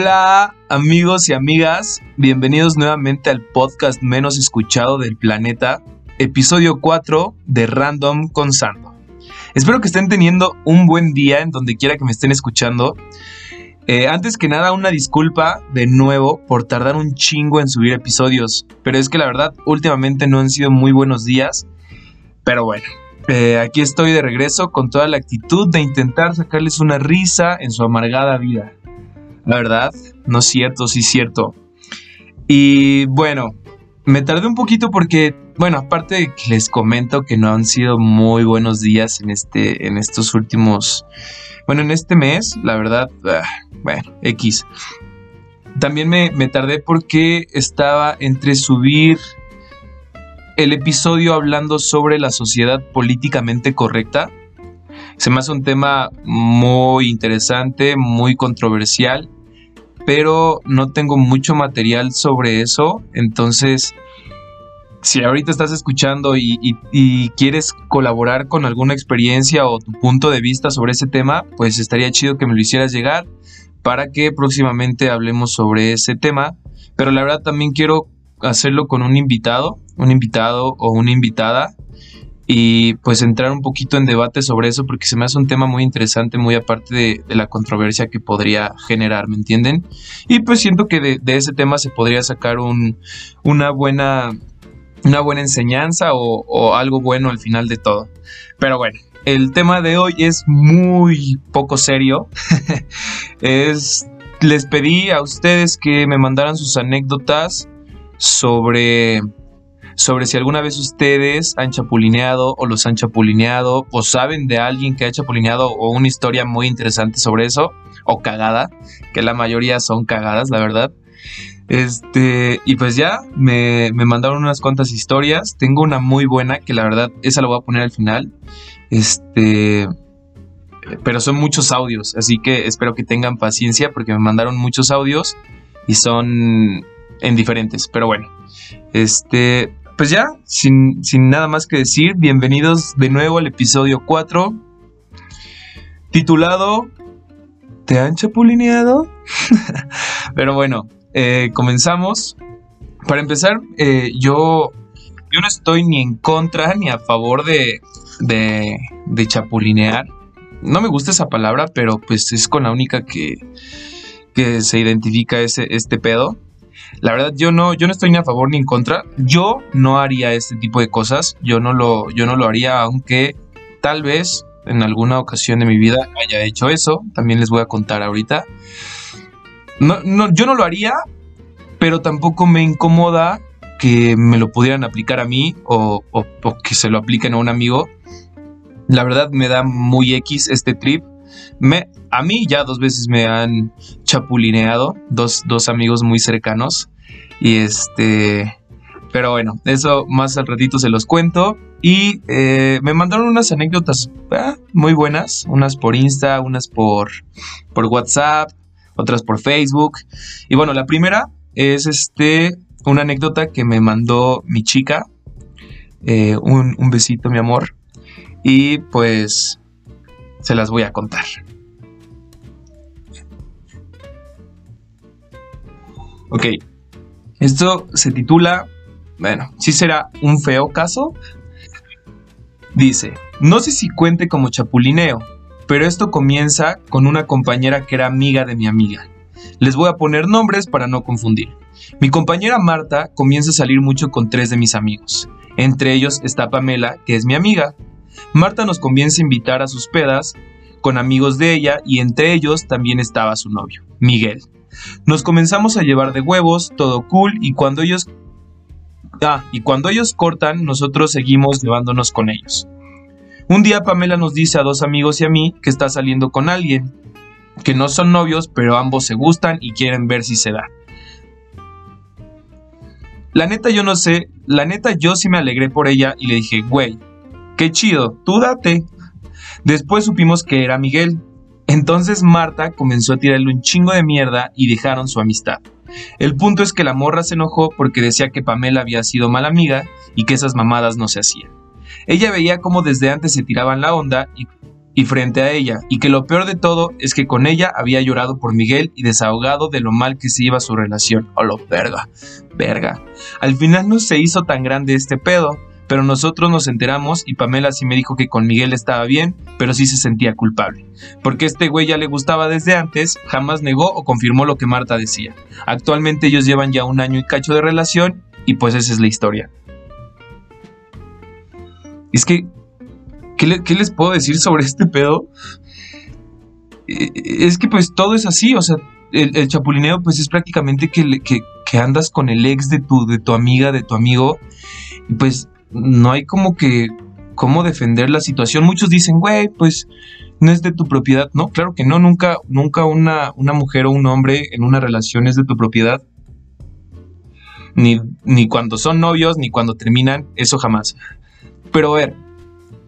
Hola amigos y amigas, bienvenidos nuevamente al podcast menos escuchado del planeta, episodio 4 de Random con Sando. Espero que estén teniendo un buen día en donde quiera que me estén escuchando. Eh, antes que nada, una disculpa de nuevo por tardar un chingo en subir episodios, pero es que la verdad últimamente no han sido muy buenos días, pero bueno, eh, aquí estoy de regreso con toda la actitud de intentar sacarles una risa en su amargada vida. La verdad, no es cierto, sí es cierto. Y bueno, me tardé un poquito porque, bueno, aparte de que les comento que no han sido muy buenos días en, este, en estos últimos, bueno, en este mes, la verdad, ah, bueno, X. También me, me tardé porque estaba entre subir el episodio hablando sobre la sociedad políticamente correcta. Se me hace un tema muy interesante, muy controversial, pero no tengo mucho material sobre eso. Entonces, si ahorita estás escuchando y, quieres colaborar con alguna experiencia o tu punto de vista sobre ese tema, pues estaría chido que me lo hicieras llegar para que próximamente hablemos sobre ese tema. Pero la verdad también quiero hacerlo con un invitado, un invitado o una invitada y pues entrar un poquito en debate sobre eso porque se me hace un tema muy interesante, muy aparte de, la controversia que podría generar, ¿me entienden? Y pues siento que de, ese tema se podría sacar un, una buena una buena enseñanza o, o, algo bueno al final de todo. Pero bueno, el tema de hoy es muy poco serio. es, les pedí a ustedes que me mandaran sus anécdotas sobre, sobre si alguna vez ustedes han chapulineado o los han chapulineado o saben de alguien que ha chapulineado o una historia muy interesante sobre eso o cagada, que la mayoría son cagadas, la verdad. Este, y pues ya, me, me, mandaron unas cuantas historias. Tengo una muy buena que la verdad, esa la voy a poner al final. Este, pero son muchos audios, así que espero que tengan paciencia porque me mandaron muchos audios y son en diferentes. Pero bueno, este, pues ya, sin, nada más que decir, bienvenidos de nuevo al episodio 4, titulado ¿Te han chapulineado? Pero bueno, eh, comenzamos. Para empezar, eh, yo, yo no estoy ni en contra ni a favor de, de, de chapulinear. No me gusta esa palabra, pero pues es con la única que, que se identifica ese, este pedo. La verdad, yo no, yo no estoy ni a favor ni en contra. Yo no haría este tipo de cosas. Yo no lo, yo no lo haría, aunque tal vez en alguna ocasión de mi vida haya hecho eso. También les voy a contar ahorita. No, no, yo no lo haría, pero tampoco me incomoda que me lo pudieran aplicar a mí o, o que se lo apliquen a un amigo. La verdad me da muy X este trip. Me, a mí ya dos veces me han chapulineado, dos, amigos muy cercanos. Y este, pero bueno, eso más al ratito se los cuento. Y eh, me mandaron unas anécdotas ah, muy buenas, unas por Insta, unas por, por WhatsApp, otras por Facebook. Y bueno, la primera es este, una anécdota que me mandó mi chica. Eh, un, un besito, mi amor. Y pues se las voy a contar. Ok, esto se titula, bueno, si será un feo caso. Dice, no sé si cuente como chapulineo, pero esto comienza con una compañera que era amiga de mi amiga. Les voy a poner nombres para no confundir. Mi compañera Marta comienza a salir mucho con tres de mis amigos. Entre ellos está Pamela, que es mi amiga. Marta nos comienza a invitar a sus pedas con amigos de ella y entre ellos también estaba su novio, Miguel. Nos comenzamos a llevar de huevos, todo cool, y cuando ellos... Ah, y cuando ellos cortan, nosotros seguimos llevándonos con ellos. Un día Pamela nos dice a dos amigos y a mí que está saliendo con alguien, que no son novios, pero ambos se gustan y quieren ver si se da. La neta yo no sé, la neta yo sí me alegré por ella y le dije, güey, qué chido, tú date. Después supimos que era Miguel, entonces Marta comenzó a tirarle un chingo de mierda y dejaron su amistad. El punto es que la morra se enojó porque decía que Pamela había sido mala amiga y que esas mamadas no se hacían. Ella veía cómo desde antes se tiraban la onda y, frente a ella, y que lo peor de todo es que con ella había llorado por Miguel y desahogado de lo mal que se iba su relación. Oh, lo verga, verga. Al final no se hizo tan grande este pedo, pero nosotros nos enteramos y Pamela sí me dijo que con Miguel estaba bien, pero sí se sentía culpable. Porque este güey ya le gustaba desde antes, jamás negó o confirmó lo que Marta decía. Actualmente ellos llevan ya un año y cacho de relación y pues esa es la historia. Es que, ¿qué, les puedo decir sobre este pedo? Eh, es que pues todo es así, o sea, el, chapulineo pues es prácticamente que, que, que, andas con el ex de tu, de tu amiga, de tu amigo, y pues no hay como que cómo defender la situación. Muchos dicen, güey, pues no es de tu propiedad. No, claro que no, nunca, nunca una, una mujer o un hombre en una relación es de tu propiedad. Ni, ni cuando son novios, ni cuando terminan, eso jamás. Pero a ver,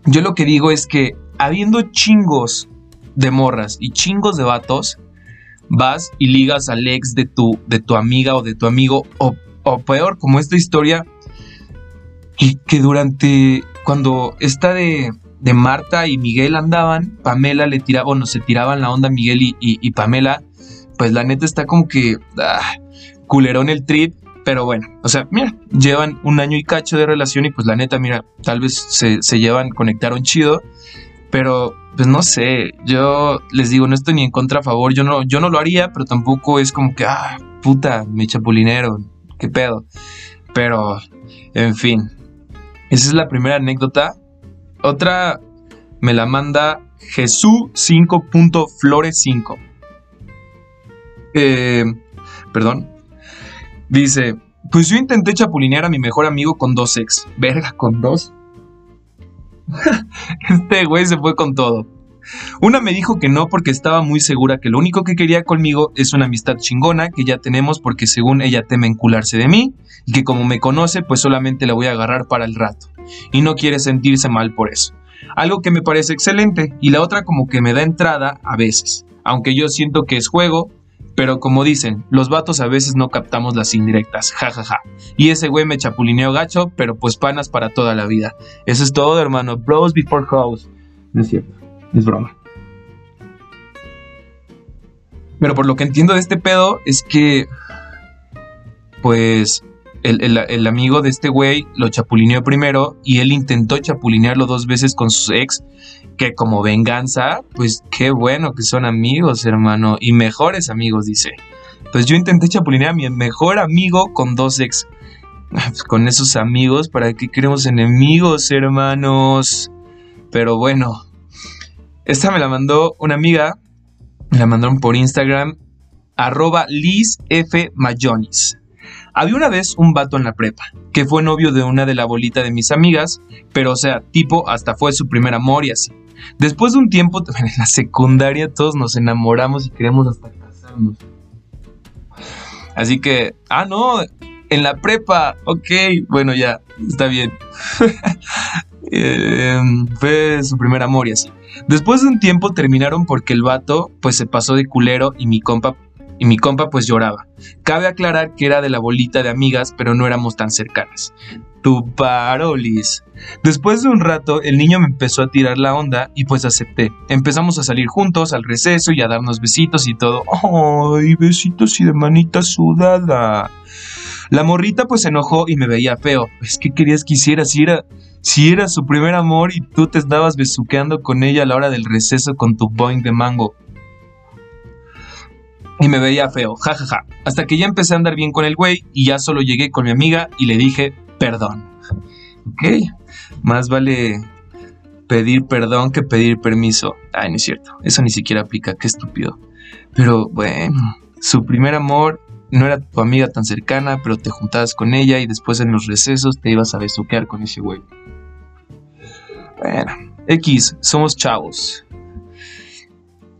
yo lo que digo es que habiendo chingos de morras y chingos de vatos, vas y ligas al ex de tu, de tu amiga o de tu amigo, o, o peor, como esta historia y que durante cuando esta de, de, Marta y Miguel andaban, Pamela le tiraba, bueno, se tiraban la onda Miguel y, y, Pamela, pues la neta está como que ah, culerón el trip, pero bueno, o sea, mira, llevan un año y cacho de relación y pues la neta, mira, tal vez se, se llevan, conectaron chido, pero pues no sé, yo les digo, no estoy ni en contra a favor, yo no, yo no lo haría, pero tampoco es como que, ah, puta, me chapulinero, qué pedo. Pero, en fin, esa es la primera anécdota. Otra me la manda Jesús 5.flores5. Eh, perdón. Dice, pues yo intenté chapulinear a mi mejor amigo con dos ex. Verga, con dos. este güey se fue con todo. Una me dijo que no porque estaba muy segura que lo único que quería conmigo es una amistad chingona que ya tenemos porque según ella teme encularse de mí y que como me conoce pues solamente la voy a agarrar para el rato y no quiere sentirse mal por eso. Algo que me parece excelente y la otra como que me da entrada a veces, aunque yo siento que es juego, pero como dicen, los vatos a veces no captamos las indirectas, jajaja. Y ese güey me chapulineó gacho, pero pues panas para toda la vida. Eso es todo, hermano. Bros before house. No es cierto. Es broma. Pero por lo que entiendo de este pedo es que, pues, el, amigo de este güey lo chapulineó primero y él intentó chapulinearlo dos veces con sus ex, que como venganza, pues qué bueno que son amigos, hermano, y mejores amigos, dice. Pues yo intenté chapulinear a mi mejor amigo con dos ex. Pues con esos amigos, ¿para qué queremos enemigos, hermanos? Pero bueno, esta me la mandó una amiga, me la mandaron por Instagram, arroba Liz F. Mayonis. Había una vez un vato en la prepa, que fue novio de una de la bolita de mis amigas, pero o sea, tipo hasta fue su primer amor y así. Después de un tiempo, en la secundaria todos nos enamoramos y queremos hasta casarnos. Así que, ah, no, en la prepa, ok, bueno, ya, está bien. Eh, fue su primer amor y así. Después de un tiempo terminaron porque el vato pues se pasó de culero y mi compa y mi compa pues lloraba. Cabe aclarar que era de la bolita de amigas, pero no éramos tan cercanas. Tu parolis. Después de un rato, el niño me empezó a tirar la onda y pues acepté. Empezamos a salir juntos al receso y a darnos besitos y todo. ¡Ay, besitos y de manita sudada! La morrita pues se enojó y me veía feo. Es que querías que hiciera si era si era su primer amor y tú te estabas besuqueando con ella a la hora del receso con tu boing de mango. Y me veía feo, jajaja. Hasta que ya empecé a andar bien con el güey y ya solo llegué con mi amiga y le dije perdón. Ok, más vale pedir perdón que pedir permiso. Ay, no es cierto, eso ni siquiera aplica, qué estúpido. Pero bueno, su primer amor no era tu amiga tan cercana, pero te juntabas con ella y después en los recesos te ibas a besuquear con ese güey. Bueno, X, somos chavos.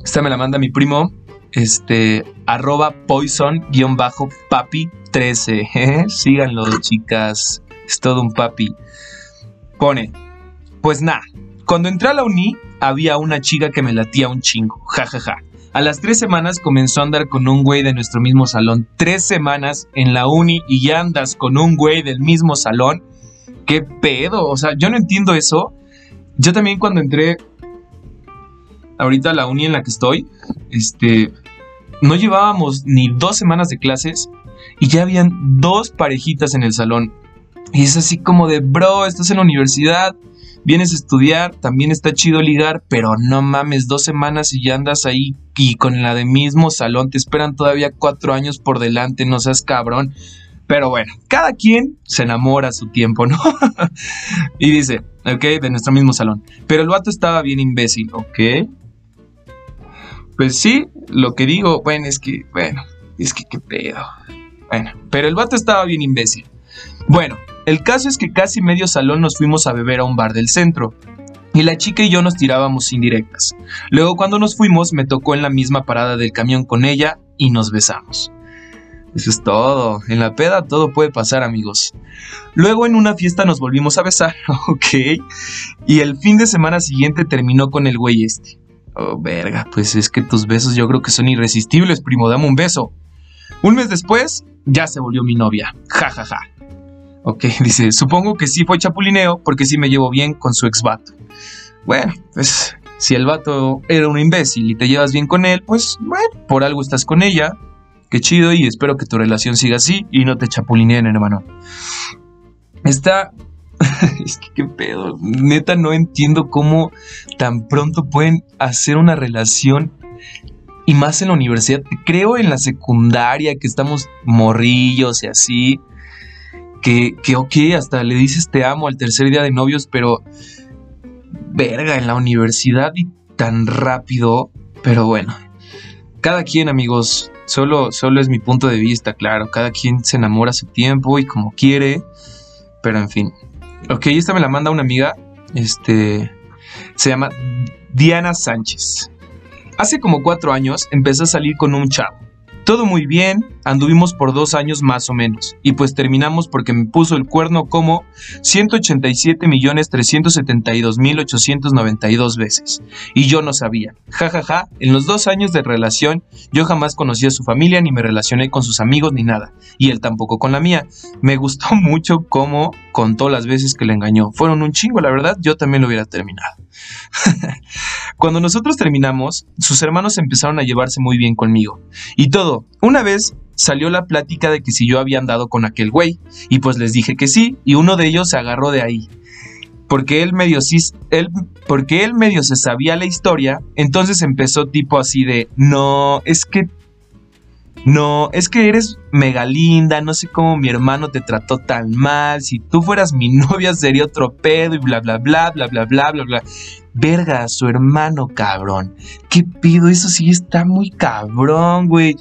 Esta me la manda mi primo, este, arroba poison-papi13. Síganlo, chicas. Es todo un papi. Pone, pues nada, cuando entré a la uni había una chica que me latía un chingo, jajaja. Ja, ja. A las tres semanas comenzó a andar con un güey de nuestro mismo salón. Tres semanas en la uni y ya andas con un güey del mismo salón. ¿Qué pedo? O sea, yo no entiendo eso. Yo también cuando entré... ahorita la uni en la que estoy, este, no llevábamos ni dos semanas de clases y ya habían dos parejitas en el salón. Y es así como de, bro, estás en la universidad, vienes a estudiar, también está chido ligar, pero no mames, dos semanas y ya andas ahí y con la de mismo salón, te esperan todavía cuatro años por delante, no seas cabrón. Pero bueno, cada quien se enamora a su tiempo, ¿no? y dice, ok, de nuestro mismo salón. Pero el vato estaba bien imbécil, ok. Pues sí, lo que digo, bueno, es que, bueno, es que qué pedo. Bueno, pero el vato estaba bien imbécil. Bueno, el caso es que casi medio salón nos fuimos a beber a un bar del centro. Y la chica y yo nos tirábamos indirectas. Luego cuando nos fuimos me tocó en la misma parada del camión con ella y nos besamos. Eso es todo. En la peda todo puede pasar, amigos. Luego en una fiesta nos volvimos a besar, ok. Y el fin de semana siguiente terminó con el güey este. Oh, verga, pues es que tus besos yo creo que son irresistibles, primo, dame un beso. Un mes después, ya se volvió mi novia. Ja, ja, ja. Ok, dice, supongo que sí fue chapulineo porque sí me llevo bien con su ex vato. Bueno, pues si el vato era un imbécil y te llevas bien con él, pues bueno, por algo estás con ella. Qué chido y espero que tu relación siga así y no te chapulineen, hermano. Está... es que qué pedo. Neta no entiendo cómo tan pronto pueden hacer una relación y más en la universidad. Creo en la secundaria que estamos morrillos y así que, que, ok, hasta le dices te amo al tercer día de novios, pero verga, en la universidad y tan rápido, pero bueno, cada quien amigos, solo, solo es mi punto de vista, claro, cada quien se enamora a su tiempo y como quiere, pero en fin. Ok, esta me la manda una amiga, este, se llama Diana Sánchez. Hace como cuatro años empecé a salir con un chavo. Todo muy bien, anduvimos por dos años más o menos, y pues terminamos porque me puso el cuerno como 187.372.892 veces. Y yo no sabía. Ja, ja, ja, en los dos años de relación yo jamás conocí a su familia, ni me relacioné con sus amigos, ni nada. Y él tampoco con la mía. Me gustó mucho cómo contó las veces que le engañó. Fueron un chingo, la verdad, yo también lo hubiera terminado. Cuando nosotros terminamos, sus hermanos empezaron a llevarse muy bien conmigo. Y todo, una vez salió la plática de que si yo había andado con aquel güey. Y pues les dije que sí, y uno de ellos se agarró de ahí. Porque él medio, él, porque él medio se sabía la historia, entonces empezó tipo así de, no, es que no, es que eres mega linda, no sé cómo mi hermano te trató tan mal, si tú fueras mi novia sería otro pedo y bla bla bla bla bla bla bla bla. Verga, su hermano, cabrón. ¿Qué pido? Eso sí está muy cabrón, güey.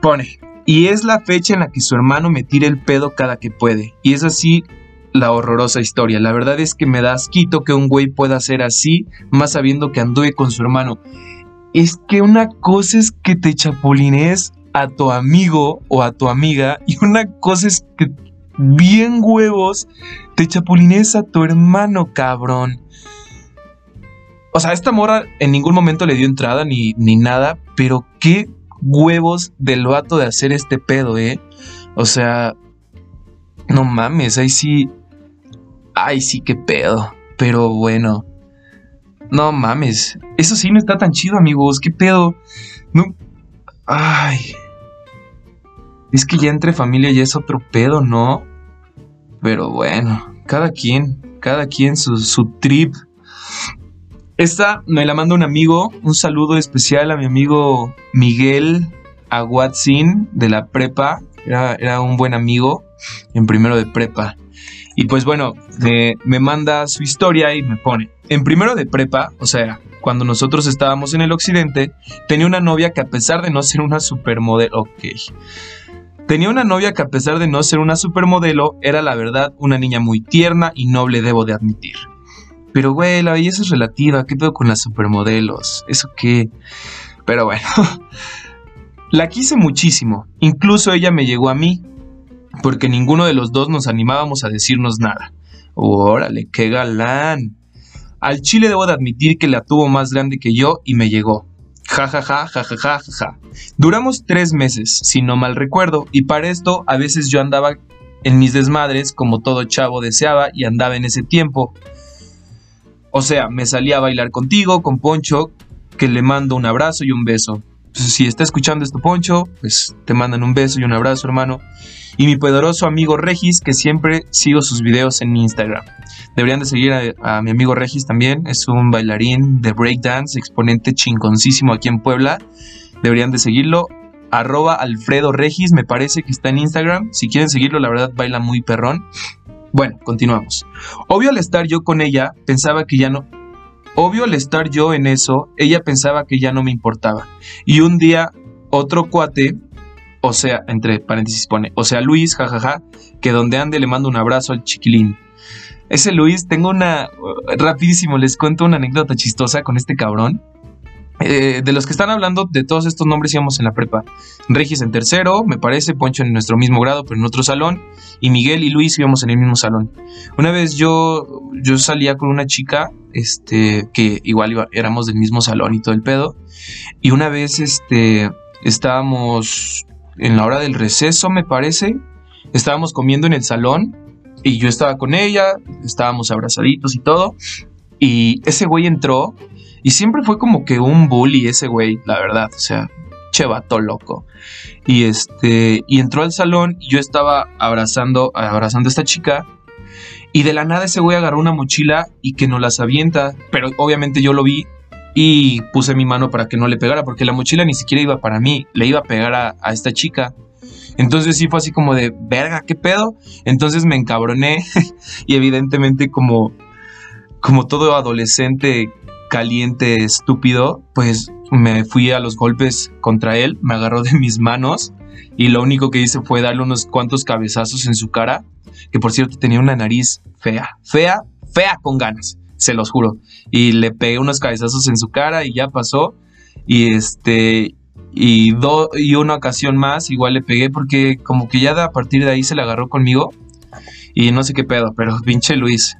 Pone, y es la fecha en la que su hermano me tira el pedo cada que puede. Y es así la horrorosa historia. La verdad es que me da asquito que un güey pueda ser así, más sabiendo que anduve con su hermano es que una cosa es que te chapulines a tu amigo o a tu amiga y una cosa es que bien huevos te chapulines a tu hermano, cabrón. O sea, esta morra en ningún momento le dio entrada ni, ni nada, pero qué huevos del vato de hacer este pedo, ¿eh? O sea, no mames, ahí sí... Ay, sí, qué pedo. Pero bueno. No mames. Eso sí no está tan chido, amigos. ¿Qué pedo? No. Ay. Es que ya entre familia ya es otro pedo, ¿no? Pero bueno, cada quien, cada quien su, su trip. Esta me la manda un amigo. Un saludo especial a mi amigo Miguel Aguatzin de la prepa. Era, era un buen amigo en primero de prepa. Y pues bueno, me manda su historia y me pone, en primero de prepa, o sea, cuando nosotros estábamos en el occidente, tenía una novia que a pesar de no ser una supermodelo, ok, tenía una novia que a pesar de no ser una supermodelo, era la verdad una niña muy tierna y noble, debo de admitir. Pero güey, la belleza es relativa, ¿qué pedo con las supermodelos? ¿Eso qué? Pero bueno, la quise muchísimo, incluso ella me llegó a mí, porque ninguno de los dos nos animábamos a decirnos nada. Órale, qué galán. Al chile debo de admitir que la tuvo más grande que yo y me llegó. Ja, ja, ja, ja, ja, ja, ja. Duramos tres meses, si no mal recuerdo, y para esto a veces yo andaba en mis desmadres como todo chavo deseaba y andaba en ese tiempo. O sea, me salía a bailar contigo, con Poncho, que le mando un abrazo y un beso. Pues, si está escuchando esto, Poncho, pues te mandan un beso y un abrazo, hermano. Y mi poderoso amigo Regis, que siempre sigo sus videos en Instagram. Deberían de seguir a, mi amigo Regis también. Es un bailarín de breakdance, exponente chingoncísimo aquí en Puebla. Deberían de seguirlo. Arroba Alfredo Regis, me parece que está en Instagram. Si quieren seguirlo, la verdad baila muy perrón. Bueno, continuamos. Obvio al estar yo con ella, pensaba que ya no, Obvio al estar yo en eso, ella pensaba que ya no me importaba. Y un día otro cuate, o sea, entre paréntesis pone, o sea, Luis, jajaja, que donde ande le mando un abrazo al chiquilín. Ese Luis, tengo una... Rapidísimo, les cuento una anécdota chistosa con este cabrón. Eh, de los que están hablando, de todos estos nombres íbamos en la prepa. Regis en tercero, me parece, Poncho en nuestro mismo grado, pero en otro salón. Y Miguel y Luis íbamos en el mismo salón. Una vez yo, yo salía con una chica, este, que igual éramos del mismo salón y todo el pedo. Y una vez, este, estábamos en la hora del receso, me parece. Estábamos comiendo en el salón y yo estaba con ella, estábamos abrazaditos y todo. Y ese güey entró y siempre fue como que un bully ese güey, la verdad. O sea, chevato loco. Y este, y entró al salón y yo estaba abrazando, abrazando a esta chica. Y de la nada ese güey agarró una mochila y que no las avienta. Pero obviamente yo lo vi y puse mi mano para que no le pegara, porque la mochila ni siquiera iba para mí, le iba a pegar a, esta chica. Entonces sí fue así como de, verga, ¿qué pedo? Entonces me encabroné y evidentemente como, como todo adolescente caliente, estúpido, pues me fui a los golpes contra él, me agarró de mis manos y lo único que hice fue darle unos cuantos cabezazos en su cara, que por cierto tenía una nariz fea, fea, fea con ganas, se los juro. Y le pegué unos cabezazos en su cara y ya pasó. Y este, y, do, y una ocasión más igual le pegué porque como que ya a partir de ahí se le agarró conmigo. Y no sé qué pedo, pero pinche Luis.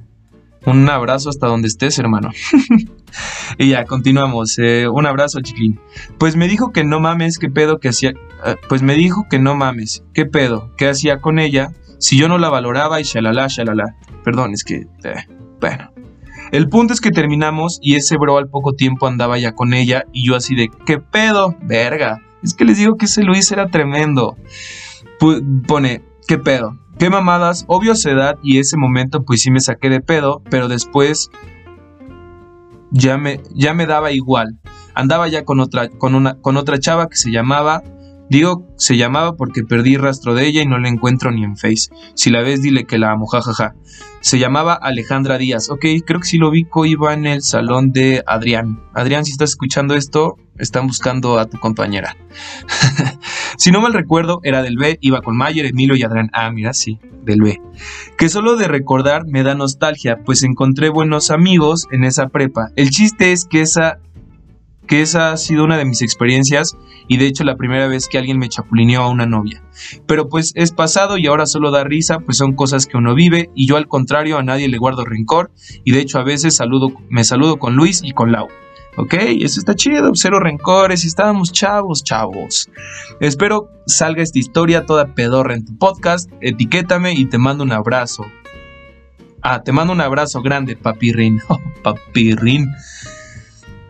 Un abrazo hasta donde estés, hermano. y ya, continuamos. Eh, un abrazo, chiquín. Pues me dijo que no mames, qué pedo que hacía. Eh, pues me dijo que no mames, qué pedo, qué hacía con ella si yo no la valoraba y shalala, shalala. Perdón, es que. Eh, bueno. El punto es que terminamos y ese bro al poco tiempo andaba ya con ella y yo así de, ¿qué pedo? Verga. Es que les digo que ese Luis era tremendo. pone, ¿qué pedo? ¿Qué mamadas? Obvio su edad y ese momento pues sí me saqué de pedo, pero después ya me, ya me daba igual. Andaba ya con otra, con, una, con otra chava que se llamaba Digo, se llamaba porque perdí rastro de ella y no la encuentro ni en Face. Si la ves, dile que la amo, jajaja. Se llamaba Alejandra Díaz. Ok, creo que si lo ubico, iba en el salón de Adrián. Adrián, si estás escuchando esto, están buscando a tu compañera. si no mal recuerdo, era del B, iba con Mayer, Emilio y Adrián. Ah, mira, sí, del B. Que solo de recordar me da nostalgia, pues encontré buenos amigos en esa prepa. El chiste es que esa que esa ha sido una de mis experiencias y de hecho la primera vez que alguien me chapulineó a una novia. Pero pues es pasado y ahora solo da risa, pues son cosas que uno vive y yo al contrario a nadie le guardo rencor y de hecho a veces saludo, me saludo con Luis y con Lau. Ok, eso está chido, cero rencores estábamos chavos, chavos. Espero salga esta historia toda pedorra en tu podcast, etiquétame y te mando un abrazo. Ah, te mando un abrazo grande, papirrín. Oh, papirrín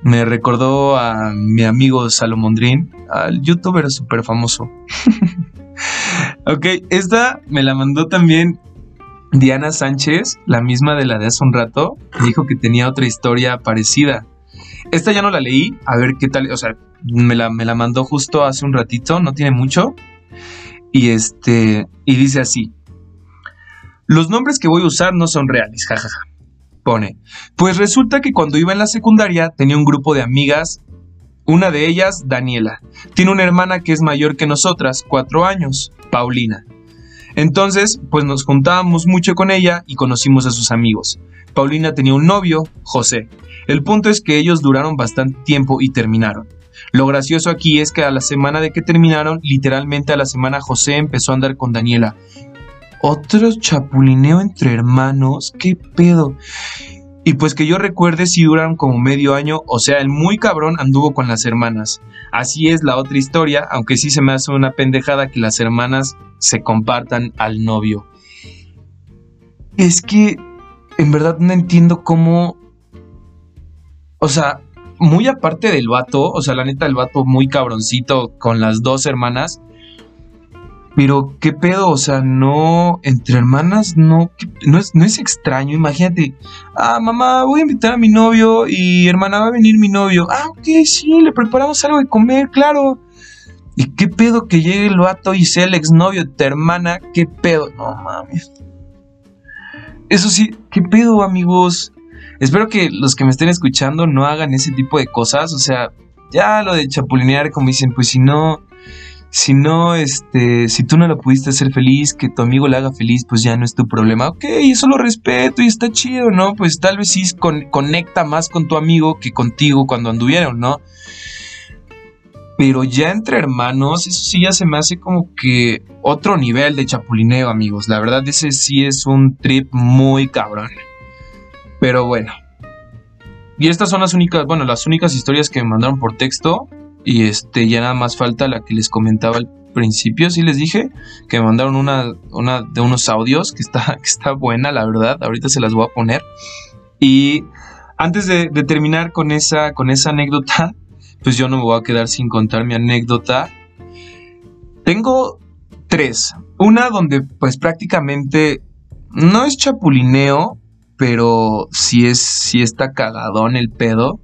me recordó a mi amigo Salomondrín, al youtuber súper famoso. ok, esta me la mandó también Diana Sánchez, la misma de la de hace un rato, dijo que tenía otra historia parecida. Esta ya no la leí, a ver qué tal, o sea, me la, me la mandó justo hace un ratito, no tiene mucho. Y este, y dice así: Los nombres que voy a usar no son reales, jajaja. Pone, pues resulta que cuando iba en la secundaria tenía un grupo de amigas, una de ellas, Daniela. Tiene una hermana que es mayor que nosotras, cuatro años, Paulina. Entonces, pues nos juntábamos mucho con ella y conocimos a sus amigos. Paulina tenía un novio, José. El punto es que ellos duraron bastante tiempo y terminaron. Lo gracioso aquí es que a la semana de que terminaron, literalmente a la semana José empezó a andar con Daniela otro chapulineo entre hermanos, qué pedo. Y pues que yo recuerde si duran como medio año, o sea, el muy cabrón anduvo con las hermanas. Así es la otra historia, aunque sí se me hace una pendejada que las hermanas se compartan al novio. Es que en verdad no entiendo cómo... O sea, muy aparte del vato, o sea, la neta, el vato muy cabroncito con las dos hermanas. Pero, ¿qué pedo? O sea, no, entre hermanas, no, no es, no es extraño. Imagínate, ah, mamá, voy a invitar a mi novio y hermana, va a venir mi novio. Ah, ok, sí, le preparamos algo de comer, claro. ¿Y qué pedo que llegue el vato y sea el exnovio de tu hermana? ¿Qué pedo? No mames. Eso sí, ¿qué pedo, amigos? Espero que los que me estén escuchando no hagan ese tipo de cosas. O sea, ya lo de chapulinear, como dicen, pues si no, si no, este, si tú no lo pudiste hacer feliz, que tu amigo le haga feliz, pues ya no es tu problema. Ok, eso lo respeto y está chido, ¿no? Pues tal vez sí conecta más con tu amigo que contigo cuando anduvieron, ¿no? Pero ya entre hermanos, eso sí ya se me hace como que otro nivel de chapulineo, amigos. La verdad, ese sí es un trip muy cabrón. Pero bueno. Y estas son las únicas, bueno, las únicas historias que me mandaron por texto. Y este, ya nada más falta la que les comentaba al principio. Sí les dije que me mandaron una, una de unos audios que está, que está buena, la verdad. Ahorita se las voy a poner. Y antes de, de terminar con esa, con esa anécdota, pues yo no me voy a quedar sin contar mi anécdota. Tengo tres. Una donde pues prácticamente no es chapulineo, pero sí, es, sí está cagadón el pedo.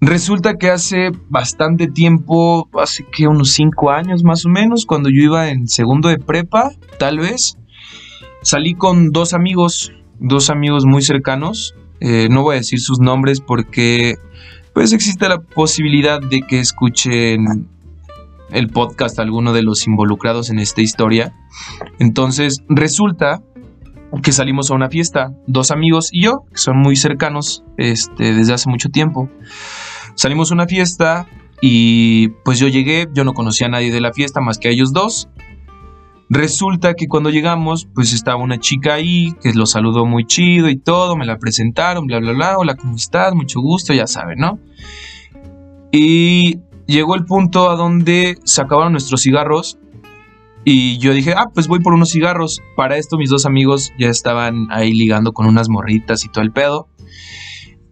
Resulta que hace bastante tiempo, hace que unos cinco años más o menos, cuando yo iba en segundo de prepa, tal vez, salí con dos amigos, dos amigos muy cercanos. Eh, no voy a decir sus nombres porque pues existe la posibilidad de que escuchen el podcast alguno de los involucrados en esta historia. Entonces resulta que salimos a una fiesta, dos amigos y yo, que son muy cercanos este, desde hace mucho tiempo. Salimos a una fiesta y pues yo llegué, yo no conocía a nadie de la fiesta más que a ellos dos. Resulta que cuando llegamos, pues estaba una chica ahí que lo saludó muy chido y todo, me la presentaron, bla, bla, bla, hola, ¿cómo estás? Mucho gusto, ya saben, ¿no? Y llegó el punto a donde se acabaron nuestros cigarros y yo dije, ah, pues voy por unos cigarros. Para esto mis dos amigos ya estaban ahí ligando con unas morritas y todo el pedo.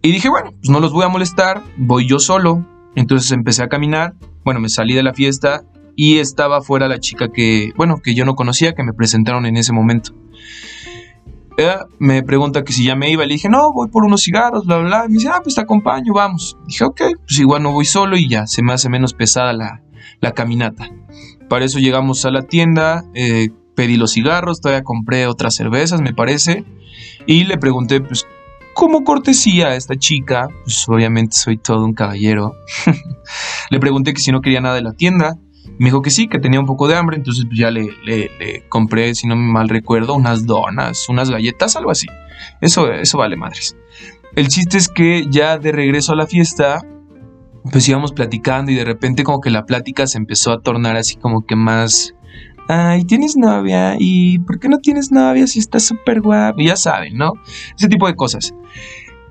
Y dije, bueno, pues no los voy a molestar, voy yo solo. Entonces empecé a caminar, bueno, me salí de la fiesta y estaba fuera la chica que, bueno, que yo no conocía, que me presentaron en ese momento. Me pregunta que si ya me iba, le dije, no, voy por unos cigarros, bla, bla, Y me dice, ah, pues te acompaño, vamos. Dije, ok, pues igual no voy solo y ya, se me hace menos pesada la, la caminata. Para eso llegamos a la tienda, eh, pedí los cigarros, todavía compré otras cervezas, me parece, y le pregunté, pues, como cortesía a esta chica, pues obviamente soy todo un caballero, le pregunté que si no quería nada de la tienda, me dijo que sí, que tenía un poco de hambre, entonces pues, ya le, compré, si no me mal recuerdo, unas donas, unas galletas, algo así. Eso, eso vale madres. El chiste es que ya de regreso a la fiesta, pues íbamos platicando y de repente como que la plática se empezó a tornar así como que más... Ay, ¿tienes novia? ¿Y por qué no tienes novia si estás súper guapo? Ya saben, ¿no? Ese tipo de cosas.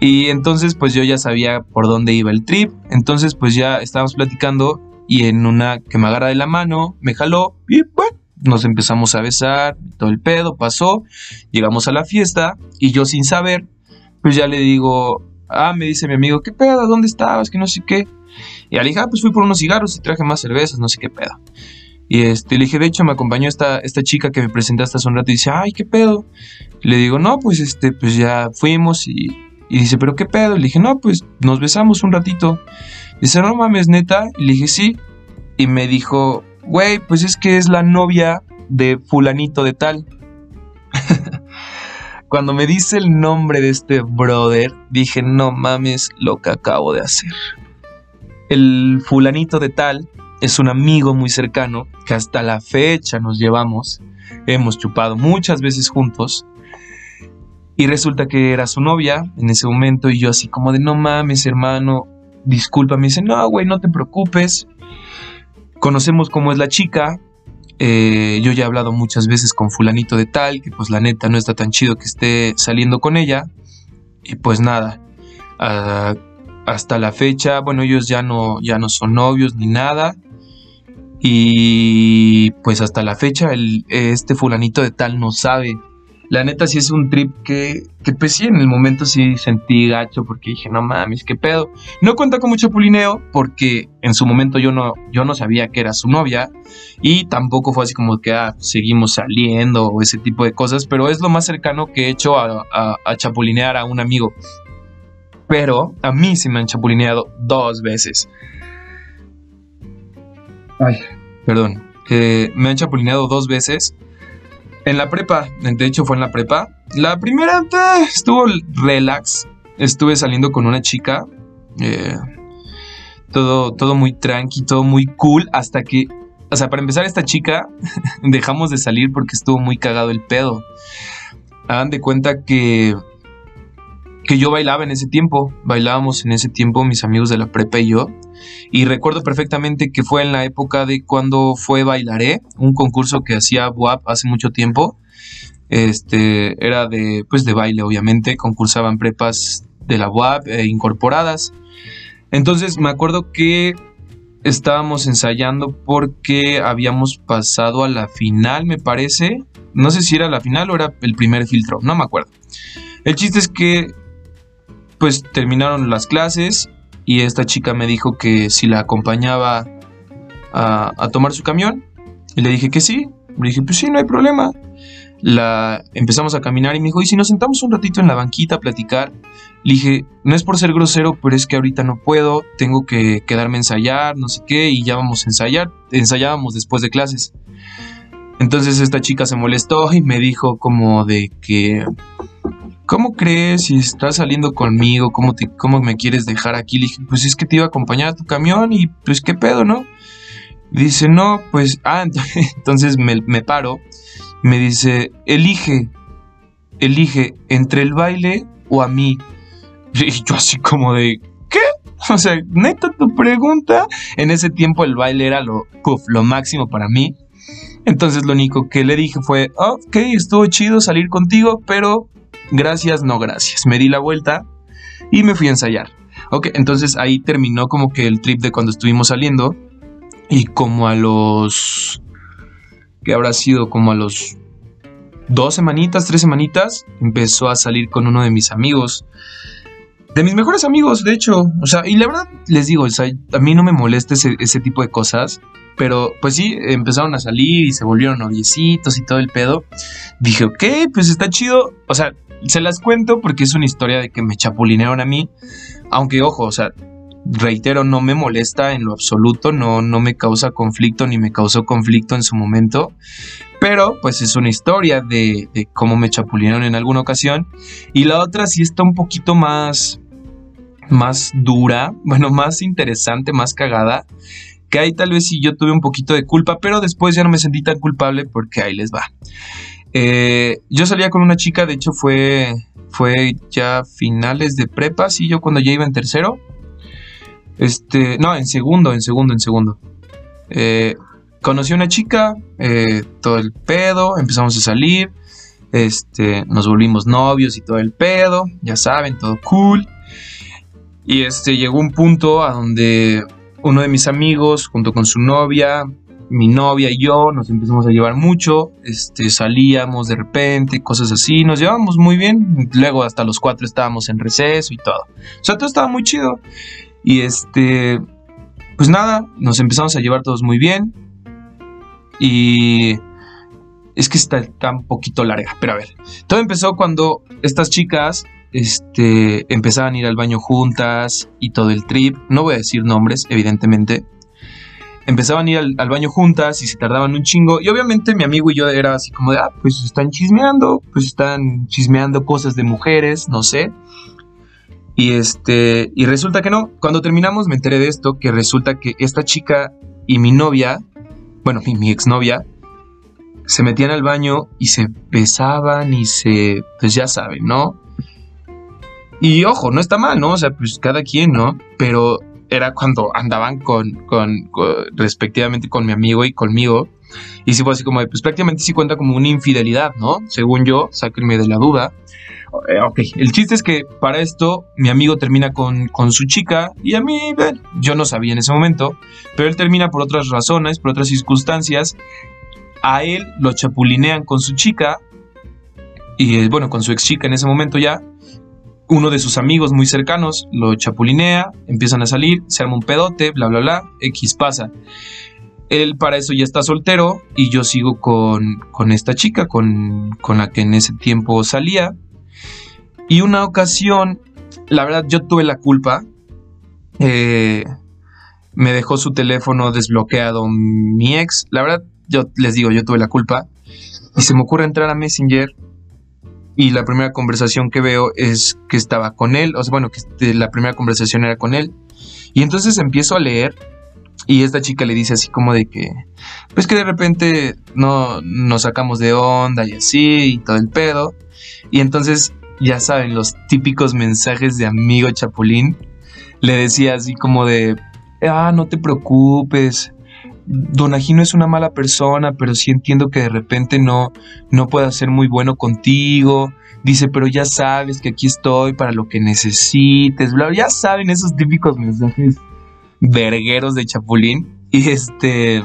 Y entonces pues yo ya sabía por dónde iba el trip. Entonces pues ya estábamos platicando y en una que me agarra de la mano, me jaló y bueno, nos empezamos a besar, todo el pedo pasó, llegamos a la fiesta y yo sin saber, pues ya le digo, ah, me dice mi amigo, ¿qué pedo? ¿Dónde estabas? Que no sé qué. Y le dije, ah, pues fui por unos cigarros y traje más cervezas, no sé qué pedo. Y este, le dije, de hecho, me acompañó esta, esta chica que me presentaste hace un rato y dice, ay, ¿qué pedo? le digo, no, pues este, pues ya fuimos y, y dice, ¿pero qué pedo? le dije, no, pues nos besamos un ratito. Dice, no mames, neta. Y le dije, sí. Y me dijo, güey, pues es que es la novia de fulanito de tal. Cuando me dice el nombre de este brother, dije, no mames lo que acabo de hacer. El fulanito de tal es un amigo muy cercano que hasta la fecha nos llevamos. Hemos chupado muchas veces juntos. Y resulta que era su novia en ese momento y yo así como de no mames hermano, disculpa, me dice, no, güey, no te preocupes. Conocemos cómo es la chica. Eh, yo ya he hablado muchas veces con fulanito de tal, que pues la neta no está tan chido que esté saliendo con ella. Y pues nada, ah, hasta la fecha, bueno, ellos ya no, ya no son novios ni nada. Y pues hasta la fecha el, este fulanito de tal no sabe la neta sí es un trip que, que pues sí, en el momento sí sentí gacho porque dije, no mames, qué pedo. No cuenta con mucho pulineo porque en su momento yo no, yo no sabía que era su novia y tampoco fue así como que ah, seguimos saliendo o ese tipo de cosas, pero es lo más cercano que he hecho a, a chapulinear a un amigo. Pero a mí se me han chapulineado dos veces. Ay, perdón. Eh, me han chapulineado dos veces. En la prepa, de hecho fue en la prepa. La primera eh, estuvo relax. Estuve saliendo con una chica. Eh, todo, todo muy tranqui, todo muy cool. Hasta que, o sea, para empezar, esta chica dejamos de salir porque estuvo muy cagado el pedo. Hagan de cuenta que que yo bailaba en ese tiempo. Bailábamos en ese tiempo mis amigos de la prepa y yo. Y recuerdo perfectamente que fue en la época de cuando fue Bailaré, un concurso que hacía WAP hace mucho tiempo. Este era de pues de baile obviamente, concursaban prepas de la UAP e incorporadas. Entonces me acuerdo que estábamos ensayando porque habíamos pasado a la final, me parece. No sé si era la final o era el primer filtro, no me acuerdo. El chiste es que pues terminaron las clases y esta chica me dijo que si la acompañaba a, tomar su camión. Y le dije que sí. Le dije, pues sí, no hay problema. La empezamos a caminar y me dijo, ¿y si nos sentamos un ratito en la banquita a platicar? Le dije, no es por ser grosero, pero es que ahorita no puedo, tengo que quedarme a ensayar, no sé qué, y ya vamos a ensayar. Ensayábamos después de clases. Entonces esta chica se molestó y me dijo como de que ¿cómo crees si estás saliendo conmigo? ¿Cómo, te, ¿Cómo me quieres dejar aquí? Le dije, pues es que te iba a acompañar a tu camión y pues qué pedo, ¿no? Dice, no, pues, ah, entonces me, me paro. Me dice, elige, elige entre el baile o a mí. Y yo así como de, ¿qué? O sea, neta tu pregunta. En ese tiempo el baile era lo, lo máximo para mí. Entonces lo único que le dije fue, ok, estuvo chido salir contigo, pero gracias, no gracias. Me di la vuelta y me fui a ensayar. Ok, entonces ahí terminó como que el trip de cuando estuvimos saliendo. Y como a los... que habrá sido como a los dos semanitas, tres semanitas, empezó a salir con uno de mis amigos. De mis mejores amigos, de hecho. O sea, y la verdad les digo, a mí no me molesta ese, ese, tipo de cosas. Pero pues sí, empezaron a salir y se volvieron noviecitos y todo el pedo. Dije, ok, pues está chido. O sea, se las cuento porque es una historia de que me chapulinearon a mí. Aunque, ojo, o sea, reitero, no me molesta en lo absoluto, no, no me causa conflicto ni me causó conflicto en su momento. Pero, pues es una historia de, cómo me chapulinearon en alguna ocasión. Y la otra sí está un poquito más, más dura, bueno, más interesante, más cagada. Que ahí tal vez sí yo tuve un poquito de culpa, pero después ya no me sentí tan culpable porque ahí les va. Eh, yo salía con una chica, de hecho fue, fue ya finales de prepa, sí, yo cuando ya iba en tercero. Este, no, en segundo, en segundo, en segundo. Eh, conocí a una chica, eh, todo el pedo, empezamos a salir, este, nos volvimos novios y todo el pedo, ya saben, todo cool. Y este, llegó un punto a donde uno de mis amigos, junto con su novia, mi novia y yo nos empezamos a llevar mucho, este, salíamos de repente, cosas así, nos llevábamos muy bien, luego hasta los cuatro estábamos en receso y todo. O sea, todo estaba muy chido. Y este, pues nada, nos empezamos a llevar todos muy bien. Y es que está tan poquito larga, pero a ver, todo empezó cuando estas chicas este, empezaban a ir al baño juntas y todo el trip. No voy a decir nombres, evidentemente, empezaban a ir al, baño juntas y se tardaban un chingo. Y obviamente mi amigo y yo era así como de, ah, pues están chismeando, pues están chismeando cosas de mujeres, no sé. Y este, y resulta que no. Cuando terminamos me enteré de esto, que resulta que esta chica y mi novia, bueno, mi, mi exnovia, se metían al baño y se besaban y se, pues ya saben, ¿no? Y ojo, no está mal, ¿no? O sea, pues cada quien, ¿no? Pero era cuando andaban con, con, respectivamente con mi amigo y conmigo. Y sí fue así como, pues prácticamente sí cuenta como una infidelidad, ¿no? Según yo, sáquenme de la duda. Eh, ok, el chiste es que para esto mi amigo termina con, con su chica y a mí, yo no sabía en ese momento, pero él termina por otras razones, por otras circunstancias. A él lo chapulinean con su chica y eh, bueno, con su ex chica en ese momento ya, uno de sus amigos muy cercanos lo chapulinea, empiezan a salir, se arma un pedote, bla, bla, bla, X pasa. Él para eso ya está soltero y yo sigo con, con esta chica con, con la que en ese tiempo salía. Y una ocasión, la verdad yo tuve la culpa. Eh, me dejó su teléfono desbloqueado mi ex. La verdad, yo les digo, yo tuve la culpa. Y se me ocurre entrar a Messenger y la primera conversación que veo es que estaba con él, o sea, bueno, que este, la primera conversación era con él. Y entonces empiezo a leer y esta chica le dice así como de que, pues que de repente no nos sacamos de onda y así y todo el pedo. Y entonces, ya saben, los típicos mensajes de amigo chapulín, le decía así como de, ah, no te preocupes, Don Agino es una mala persona, pero sí entiendo que de repente no, no pueda ser muy bueno contigo. Dice, pero ya sabes que aquí estoy para lo que necesites. Ya saben esos típicos mensajes vergueros de Chapulín. Y este,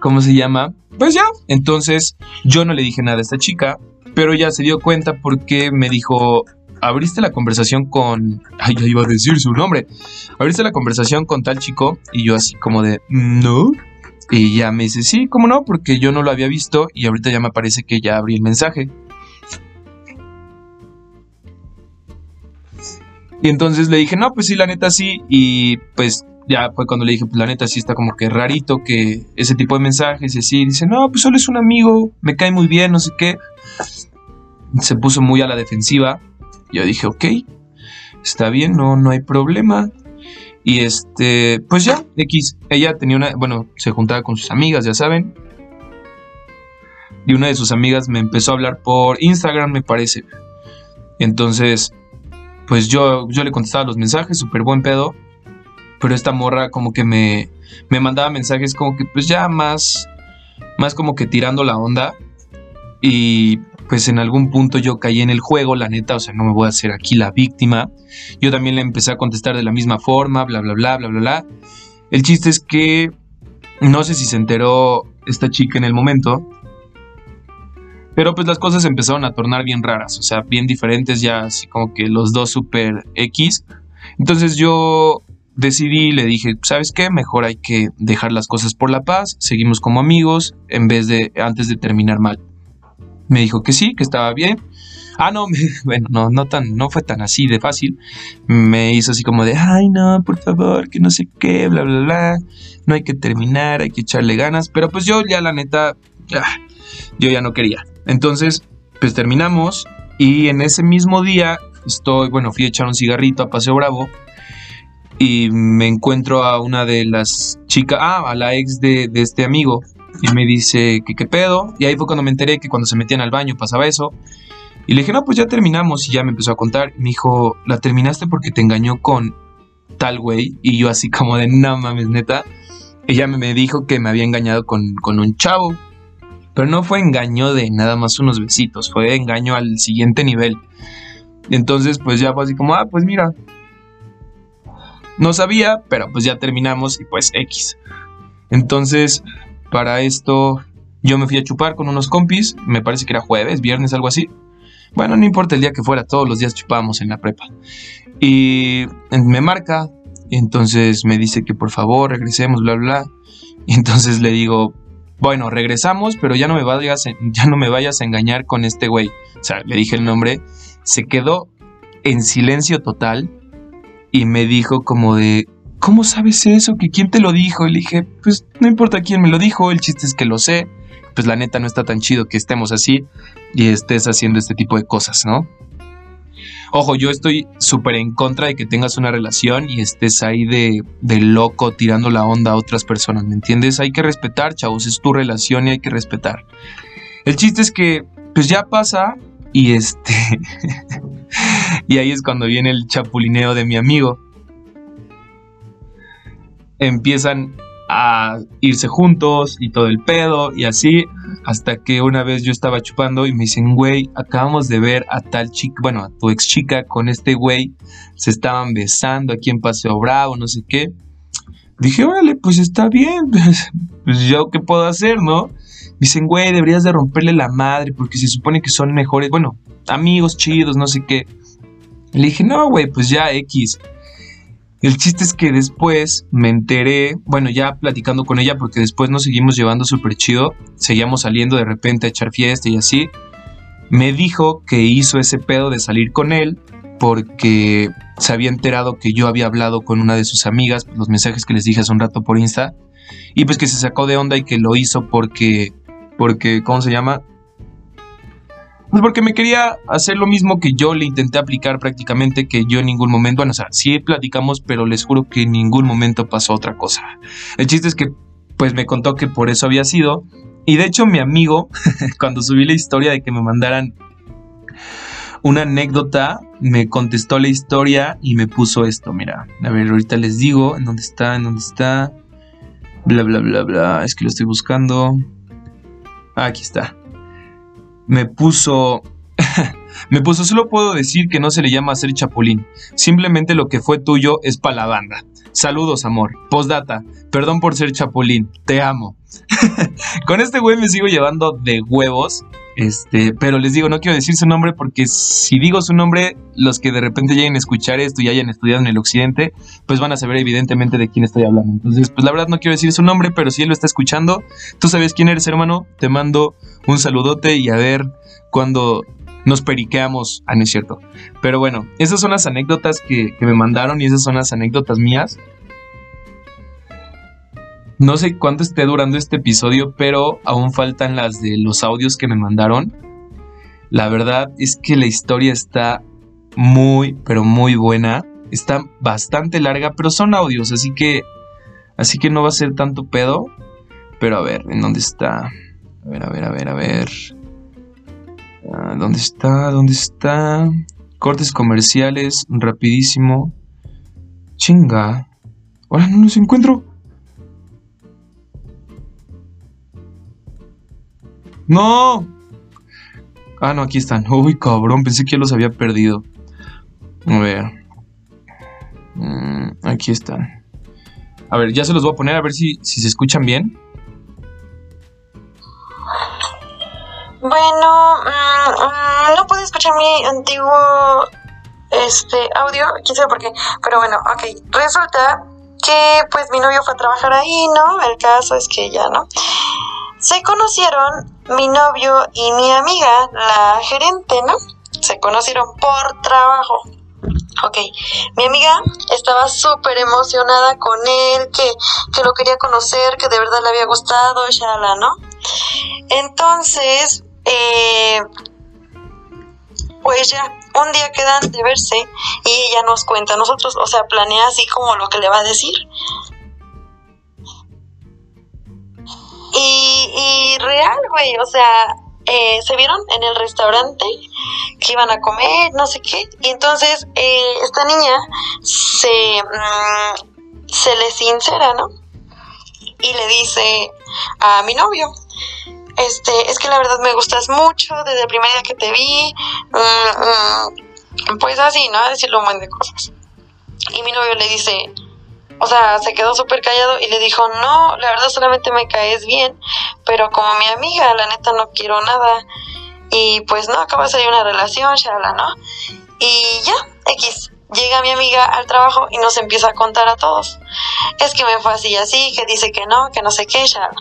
¿cómo se llama? Pues ya. Entonces yo no le dije nada a esta chica, pero ya se dio cuenta porque me dijo, abriste la conversación con... Ay, ya iba a decir su nombre. Abriste la conversación con tal chico y yo así como de... No. Y ya me dice, sí, ¿cómo no? Porque yo no lo había visto y ahorita ya me parece que ya abrí el mensaje. Y entonces le dije, no, pues sí, la neta sí. Y pues ya fue cuando le dije, pues la neta sí está como que rarito que ese tipo de mensajes y así. Dice, no, pues solo es un amigo, me cae muy bien, no sé qué. Se puso muy a la defensiva. Yo dije, ok, está bien, no, no hay problema. Y este, pues ya, X, ella tenía una, bueno, se juntaba con sus amigas, ya saben. Y una de sus amigas me empezó a hablar por Instagram, me parece. Entonces, pues yo, yo le contestaba los mensajes, súper buen pedo. Pero esta morra como que me, me mandaba mensajes como que pues ya más, más como que tirando la onda. Y pues en algún punto yo caí en el juego, la neta, o sea, no me voy a hacer aquí la víctima. Yo también le empecé a contestar de la misma forma, bla, bla, bla, bla, bla, bla. El chiste es que no sé si se enteró esta chica en el momento, pero pues las cosas empezaron a tornar bien raras, o sea, bien diferentes ya, así como que los dos super X. Entonces yo decidí, le dije, ¿sabes qué? Mejor hay que dejar las cosas por la paz, seguimos como amigos, en vez de antes de terminar mal. Me dijo que sí, que estaba bien. Ah, no, bueno, no, no, tan, no fue tan así de fácil. Me hizo así como de, ay, no, por favor, que no sé qué, bla, bla, bla. No hay que terminar, hay que echarle ganas. Pero pues yo ya, la neta, yo ya no quería. Entonces, pues terminamos. Y en ese mismo día, estoy, bueno, fui a echar un cigarrito a Paseo Bravo. Y me encuentro a una de las chicas, ah, a la ex de, de este amigo y me dice que qué pedo. Y ahí fue cuando me enteré que cuando se metían al baño pasaba eso. Y le dije, no, pues ya terminamos. Y ya me empezó a contar. Me dijo, la terminaste porque te engañó con tal güey. Y yo así como de, no mames, neta. Ella me dijo que me había engañado con, con un chavo. Pero no fue engaño de nada más unos besitos. Fue engaño al siguiente nivel. Entonces pues ya fue así como, ah, pues mira. No sabía, pero pues ya terminamos y pues X. Entonces, para esto yo me fui a chupar con unos compis, me parece que era jueves, viernes, algo así. Bueno, no importa el día que fuera, todos los días chupábamos en la prepa. Y me marca, entonces me dice que por favor regresemos, bla, bla. Y entonces le digo, bueno, regresamos, pero ya no me vayas, ya no me vayas a engañar con este güey. O sea, le dije el nombre, se quedó en silencio total y me dijo como de, ¿cómo sabes eso? ¿Que quién te lo dijo? Y le dije, pues no importa quién me lo dijo, el chiste es que lo sé. Pues la neta no está tan chido que estemos así y estés haciendo este tipo de cosas, ¿no? Ojo, yo estoy súper en contra de que tengas una relación y estés ahí de, loco tirando la onda a otras personas, ¿me entiendes? Hay que respetar, chavos, es tu relación y hay que respetar. El chiste es que, pues ya pasa y este... y ahí es cuando viene el chapulineo de mi amigo empiezan a irse juntos y todo el pedo y así, hasta que una vez yo estaba chupando y me dicen, güey, acabamos de ver a tal chica, bueno, a tu ex chica con este güey, se estaban besando aquí en Paseo Bravo, no sé qué. Dije, órale, pues está bien, pues yo qué puedo hacer, ¿no? dicen, güey, deberías de romperle la madre porque se supone que son mejores, bueno, amigos chidos, no sé qué. Le dije, no, güey, pues ya X. El chiste es que después me enteré, bueno, ya platicando con ella, porque después nos seguimos llevando súper chido, seguíamos saliendo de repente a echar fiesta y así. Me dijo que hizo ese pedo de salir con él porque se había enterado que yo había hablado con una de sus amigas, los mensajes que les dije hace un rato por Insta, y pues que se sacó de onda y que lo hizo porque, porque, ¿cómo se llama? Pues porque me quería hacer lo mismo que yo le intenté aplicar prácticamente, que yo en ningún momento, bueno, o sea, sí platicamos, pero les juro que en ningún momento pasó otra cosa. El chiste es que, pues me contó que por eso había sido. Y de hecho mi amigo, cuando subí la historia de que me mandaran una anécdota, me contestó la historia y me puso esto, mira. A ver, ahorita les digo, ¿en dónde está? ¿En dónde está? Bla, bla, bla, bla. Es que lo estoy buscando. Ah, aquí está me puso... me puso, solo puedo decir que no se le llama ser chapulín. Simplemente lo que fue tuyo es para la banda. Saludos, amor. Postdata. Perdón por ser chapulín. Te amo. Con este güey me sigo llevando de huevos. Este, pero les digo, no quiero decir su nombre porque si digo su nombre, los que de repente lleguen a escuchar esto y hayan estudiado en el occidente, pues van a saber evidentemente de quién estoy hablando. Entonces, pues la verdad no quiero decir su nombre, pero si él lo está escuchando, tú sabes quién eres, hermano. Te mando un saludote y a ver cuando nos periqueamos. Ah, no es cierto. Pero bueno, esas son las anécdotas que, que me mandaron y esas son las anécdotas mías. No sé cuánto esté durando este episodio, pero aún faltan las de los audios que me mandaron. La verdad es que la historia está muy, pero muy buena. Está bastante larga, pero son audios, así que así que no va a ser tanto pedo. Pero a ver, ¿en dónde está? A ver, a ver, a ver, a ver. Ah, ¿Dónde está? ¿Dónde está? Cortes comerciales, rapidísimo. Chinga. Ahora no los encuentro. ¡No! Ah, no, aquí están. Uy, cabrón, pensé que los había perdido. A ver. Mm, aquí están. A ver, ya se los voy a poner a ver si, si se escuchan bien. Bueno, mm, mm, no pude escuchar mi antiguo este audio, quién sabe por qué, pero bueno, ok, resulta que pues mi novio fue a trabajar ahí, ¿no? El caso es que ya, ¿no? Se conocieron mi novio y mi amiga, la gerente, ¿no? Se conocieron por trabajo. Ok, mi amiga estaba súper emocionada con él, que, que, lo quería conocer, que de verdad le había gustado, shala, ¿no? Entonces, eh, pues ya, un día quedan de verse y ella nos cuenta a nosotros, o sea, planea así como lo que le va a decir. Real, güey, o sea, eh, se vieron en el restaurante que iban a comer, no sé qué, y entonces eh, esta niña se, mm, se le sincera, ¿no? Y le dice a mi novio, este, es que la verdad me gustas mucho desde el primer día que te vi, mm, mm, pues así, ¿no? A decirle un buen de cosas. Y mi novio le dice, o sea, se quedó súper callado y le dijo, no, la verdad solamente me caes bien, pero como mi amiga, la neta no quiero nada. Y pues no, acaba de salir una relación, shala, ¿no? Y ya, X. Llega mi amiga al trabajo y nos empieza a contar a todos. Es que me fue así y así, que dice que no, que no sé qué, shala.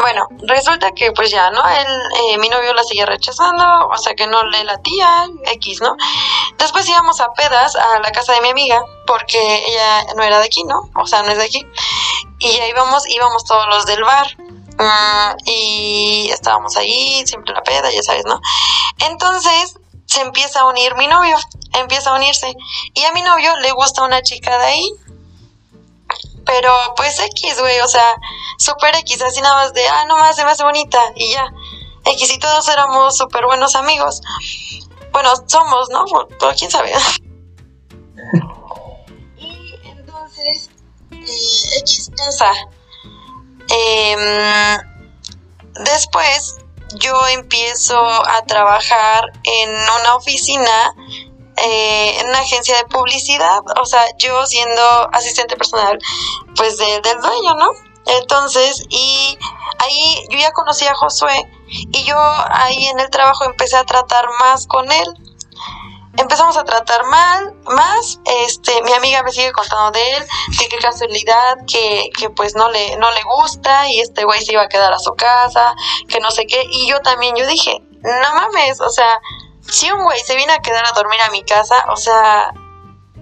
Bueno, resulta que pues ya, ¿no? Él, eh, mi novio la seguía rechazando, o sea que no le latía, X, ¿no? Después íbamos a pedas a la casa de mi amiga, porque ella no era de aquí, ¿no? O sea, no es de aquí. Y ya íbamos, íbamos todos los del bar. Mm, y estábamos ahí, siempre la peda, ya sabes, ¿no? Entonces se empieza a unir mi novio, empieza a unirse. Y a mi novio le gusta una chica de ahí, pero pues X, güey, o sea, super X, así nada más de, ah, no más, se me hace bonita y ya. X y todos éramos súper buenos amigos. Bueno, somos, ¿no? Por, quién sabe. y entonces, eh, X pasa. Em, después yo empiezo a trabajar en una oficina eh, en una agencia de publicidad, o sea, yo siendo asistente personal, pues del dueño, ¿no? Entonces, y ahí yo ya conocí a Josué y yo ahí en el trabajo empecé a tratar más con él empezamos a tratar mal, más, este, mi amiga me sigue contando de él, que qué casualidad, que, que pues no le, no le gusta y este güey se iba a quedar a su casa, que no sé qué, y yo también, yo dije, no mames, o sea, si un güey se viene a quedar a dormir a mi casa, o sea,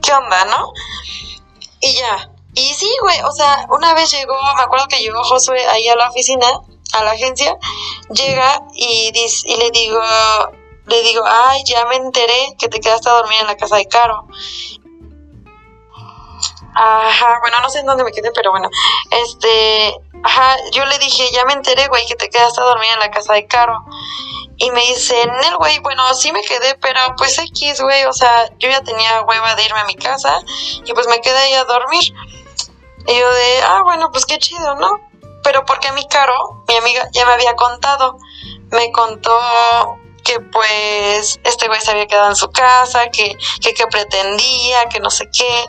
¿qué onda, no? Y ya, y sí, güey, o sea, una vez llegó, me acuerdo que llegó Josué ahí a la oficina, a la agencia, llega y, dice, y le digo, le digo, ay, ya me enteré que te quedaste a dormir en la casa de Caro. Ajá, bueno, no sé en dónde me quedé, pero bueno, este, ajá, yo le dije, ya me enteré, güey, que te quedaste a dormir en la casa de Caro. Y me dice, el güey, bueno, sí me quedé, pero pues X, güey, o sea, yo ya tenía hueva de irme a mi casa y pues me quedé ahí a dormir. Y yo de, ah, bueno, pues qué chido, ¿no? Pero porque mi Caro, mi amiga, ya me había contado, me contó que pues este güey se había quedado en su casa, que, que, pretendía, que no sé qué.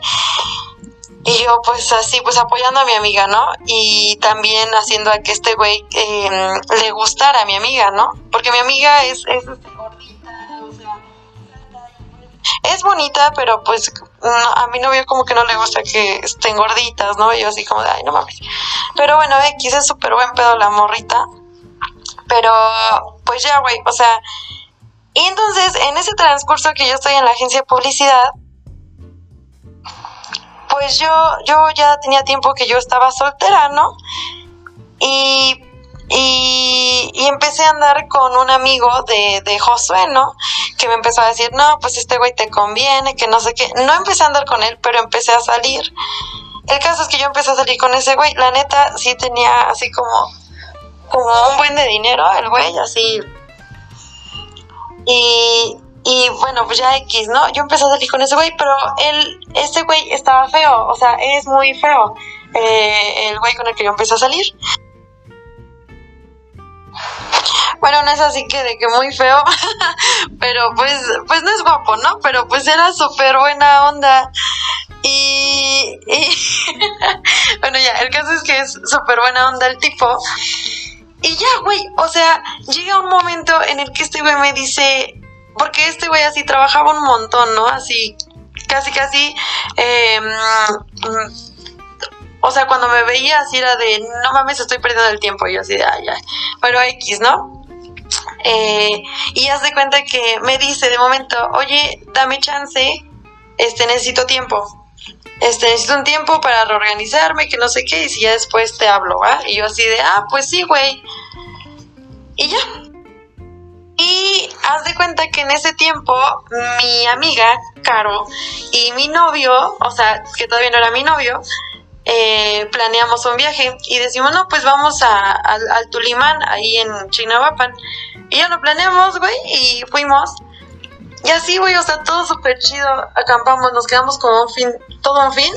Y yo pues así, pues apoyando a mi amiga, ¿no? Y también haciendo a que este güey em, le gustara a mi amiga, ¿no? Porque mi amiga es, es este, gordita, o sea, es bonita, pero pues a mi novio como que no le gusta que estén gorditas, ¿no? Yo así como de, ay, no mames. Pero bueno, X es súper buen pedo la morrita. Pero, pues ya, güey, o sea, y entonces en ese transcurso que yo estoy en la agencia de publicidad, pues yo, yo ya tenía tiempo que yo estaba soltera, ¿no? Y, y, y empecé a andar con un amigo de, de Josué, ¿no? Que me empezó a decir, no, pues este güey te conviene, que no sé qué. No empecé a andar con él, pero empecé a salir. El caso es que yo empecé a salir con ese güey. La neta sí tenía así como como un buen de dinero el güey, así. Y, y bueno, pues ya X, ¿no? Yo empecé a salir con ese güey, pero él, este güey estaba feo, o sea, es muy feo. Eh, el güey con el que yo empecé a salir. Bueno, no es así que de que muy feo, pero pues, pues no es guapo, ¿no? Pero pues era súper buena onda. Y, y bueno, ya, el caso es que es súper buena onda el tipo. Y ya, güey, o sea, llega un momento en el que este güey me dice, porque este güey así trabajaba un montón, ¿no? Así, casi, casi, eh, o sea, cuando me veía así era de, no mames, estoy perdiendo el tiempo, y yo así de, ay, ay, pero X, ¿no? Eh, y haz de cuenta que me dice de momento, oye, dame chance, este, necesito tiempo este, necesito un tiempo para reorganizarme, que no sé qué, y si ya después te hablo, ¿va? Y yo así de, ah, pues sí, güey. Y ya. Y haz de cuenta que en ese tiempo mi amiga, Caro, y mi novio, o sea, que todavía no era mi novio, eh, planeamos un viaje y decimos, no, pues vamos a, al Tulimán, ahí en Chinahuapan. Y ya lo planeamos, güey, y fuimos. Y así, güey, o sea, todo súper chido. Acampamos, nos quedamos con un fin, todo un fin.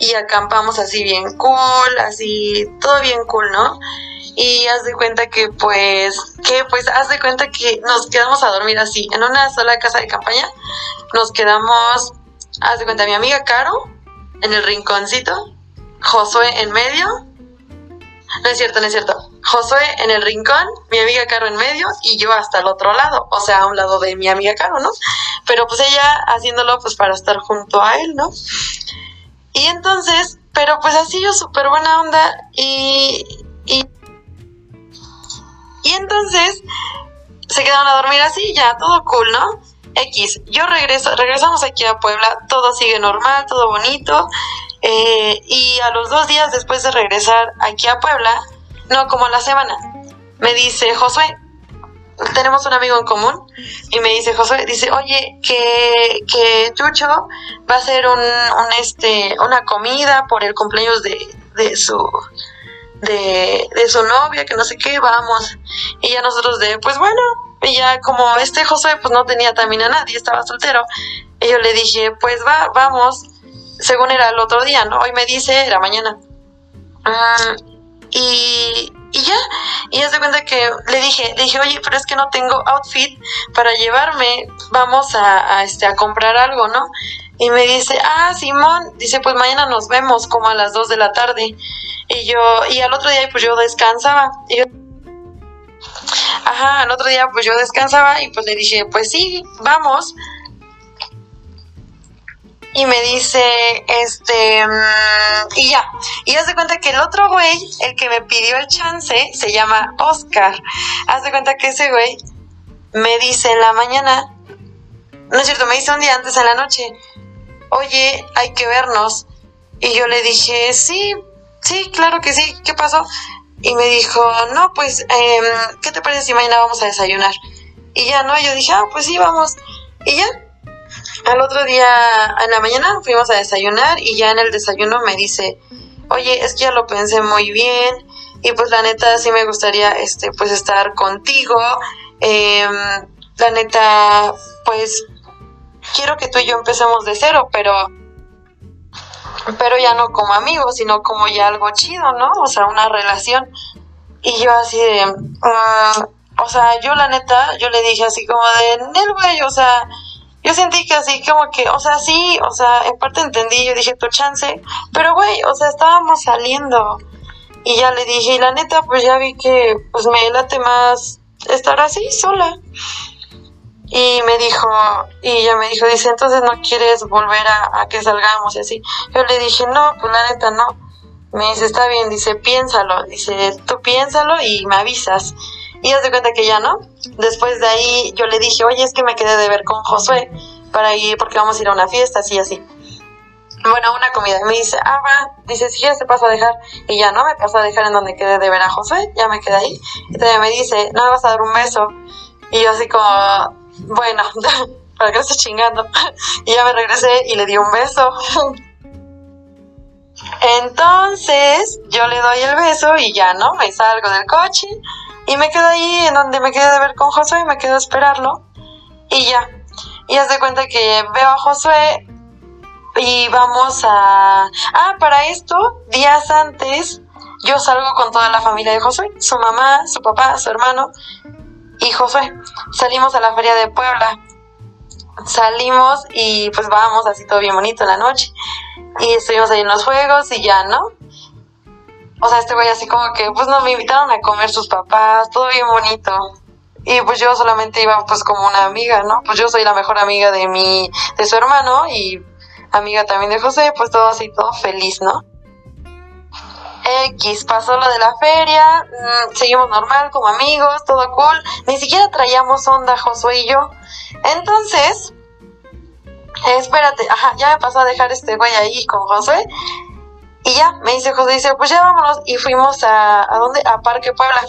Y acampamos así bien cool, así, todo bien cool, ¿no? Y haz de cuenta que, pues, que, pues, haz de cuenta que nos quedamos a dormir así, en una sola casa de campaña. Nos quedamos, haz de cuenta, mi amiga Caro, en el rinconcito, Josué en medio. No es cierto, no es cierto. Josué en el rincón, mi amiga Caro en medio y yo hasta el otro lado, o sea, a un lado de mi amiga Caro, ¿no? Pero pues ella haciéndolo pues para estar junto a él, ¿no? Y entonces, pero pues así yo súper buena onda y, y, y entonces se quedaron a dormir así, ya, todo cool, ¿no? X, yo regreso, regresamos aquí a Puebla, todo sigue normal, todo bonito. Eh, y a los dos días después de regresar aquí a Puebla, no, como a la semana. Me dice Josué, tenemos un amigo en común y me dice Josué, dice, oye, que, que Chucho va a hacer un, este, una comida por el cumpleaños de, de su de, de su novia, que no sé qué, vamos. Y ya nosotros de, pues bueno, y ya como este Josué pues no tenía también a nadie, estaba soltero, y yo le dije, pues va, vamos, según era el otro día, ¿no? Hoy me dice, era mañana. Mm, y, y ya, y ya se cuenta que le dije, le dije, oye, pero es que no tengo outfit para llevarme, vamos a, a, este, a comprar algo, ¿no? Y me dice, ah, Simón, dice, pues mañana nos vemos como a las 2 de la tarde. Y yo, y al otro día pues yo descansaba. Y yo, ajá, al otro día pues yo descansaba y pues le dije, pues sí, vamos. Y me dice, este, mm, y ya. Y haz de cuenta que el otro güey, el que me pidió el chance, se llama Oscar. Haz de cuenta que ese güey me dice en la mañana, no es cierto, me dice un día antes en la noche, oye, hay que vernos. Y yo le dije, sí, sí, claro que sí, ¿qué pasó? Y me dijo, no, pues, em, ¿qué te parece si mañana vamos a desayunar? Y ya, ¿no? Yo dije, ah, pues sí, vamos. Y ya, al otro día, en la mañana, fuimos a desayunar y ya en el desayuno me dice, oye, es que ya lo pensé muy bien y pues la neta sí me gustaría, este, pues estar contigo. Em, la neta, pues quiero que tú y yo empecemos de cero, pero pero ya no como amigos, sino como ya algo chido, ¿no? O sea, una relación. Y yo así de, mm, o sea, yo la neta, yo le dije así como de, Nel, güey, o sea, yo sentí que así como que, o sea, sí, o sea, en parte entendí, yo dije, tu chance, pero güey, o sea, estábamos saliendo. Y ya le dije, y la neta, pues ya vi que, pues me late más estar así, sola. Y me dijo, y ella me dijo, dice, entonces no quieres volver a, que salgamos y así. Yo le dije, no, pues la neta no. Me dice, está bien, dice, piénsalo. Dice, tú piénsalo y me avisas. Y haz de cuenta que ya no. Después de ahí yo le dije, oye, es que me quedé de ver con Josué para ir, porque vamos a ir a una fiesta, así, así. Bueno, una comida. Y me dice, ah, va, dice, si quieres te paso a dejar. Y ya no, me pasó a dejar en donde quedé de ver a Josué, ya me quedé ahí. Y todavía me dice, no me vas a dar un beso. Y yo así como, bueno, para que esté chingando. y ya me regresé y le di un beso. Entonces yo le doy el beso y ya no, me salgo del coche y me quedo ahí en donde me quedé de ver con Josué y me quedo a esperarlo y ya. Y haz de cuenta que veo a Josué y vamos a... Ah, para esto, días antes, yo salgo con toda la familia de Josué, su mamá, su papá, su hermano y Josué. Salimos a la feria de Puebla. Salimos y pues vamos así todo bien bonito en la noche. Y estuvimos ahí en los juegos y ya, ¿no? O sea, este güey así como que pues nos me invitaron a comer sus papás, todo bien bonito. Y pues yo solamente iba pues como una amiga, ¿no? Pues yo soy la mejor amiga de mi, de su hermano y amiga también de José, pues todo así, todo feliz, ¿no? X, pasó lo de la feria, mm, seguimos normal como amigos, todo cool, ni siquiera traíamos onda Josué y yo. Entonces, espérate, ajá, ya me pasó a dejar este güey ahí con Josué. Y ya, me dice José, dice, pues ya vámonos. Y fuimos a, ¿a dónde? A Parque Puebla.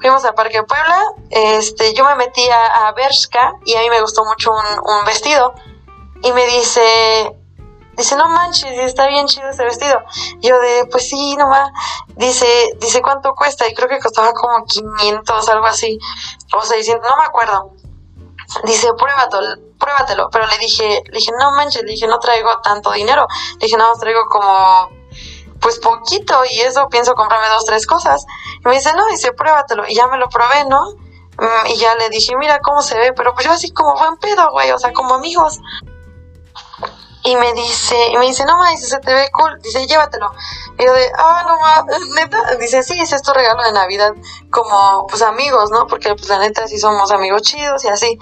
Fuimos a Parque Puebla, este, yo me metí a, a Bershka y a mí me gustó mucho un, un vestido. Y me dice, Dice, no manches, está bien chido ese vestido. yo de, pues sí, nomás. Dice, dice, ¿cuánto cuesta? Y creo que costaba como 500, algo así. O 600, no me acuerdo. Dice, pruébatelo, pruébatelo. Pero le dije, le dije, no manches, le dije, no traigo tanto dinero. Le dije, no, traigo como, pues poquito. Y eso pienso comprarme dos, tres cosas. Y me dice, no, dice, pruébatelo. Y ya me lo probé, ¿no? Mm, y ya le dije, mira cómo se ve. Pero pues yo así como buen pedo, güey. O sea, como amigos y me dice, y me dice, no ma, dice, se te ve cool, dice, llévatelo. Y yo de, ah, no ma, neta, dice, sí, es tu regalo de Navidad, como, pues, amigos, ¿no? Porque, pues, la neta, sí somos amigos chidos y así.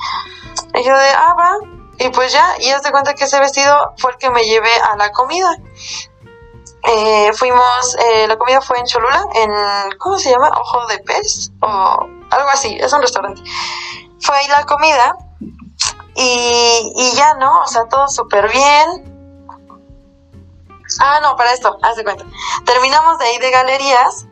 Y yo de, ah, va, y pues ya, y haz de cuenta que ese vestido fue el que me llevé a la comida. Eh, fuimos, eh, la comida fue en Cholula, en, ¿cómo se llama? Ojo de pez, o algo así, es un restaurante. Fue ahí la comida, y, y ya, ¿no? O sea, todo súper bien. Ah, no, para esto, haz cuenta. Terminamos de ahí de galerías.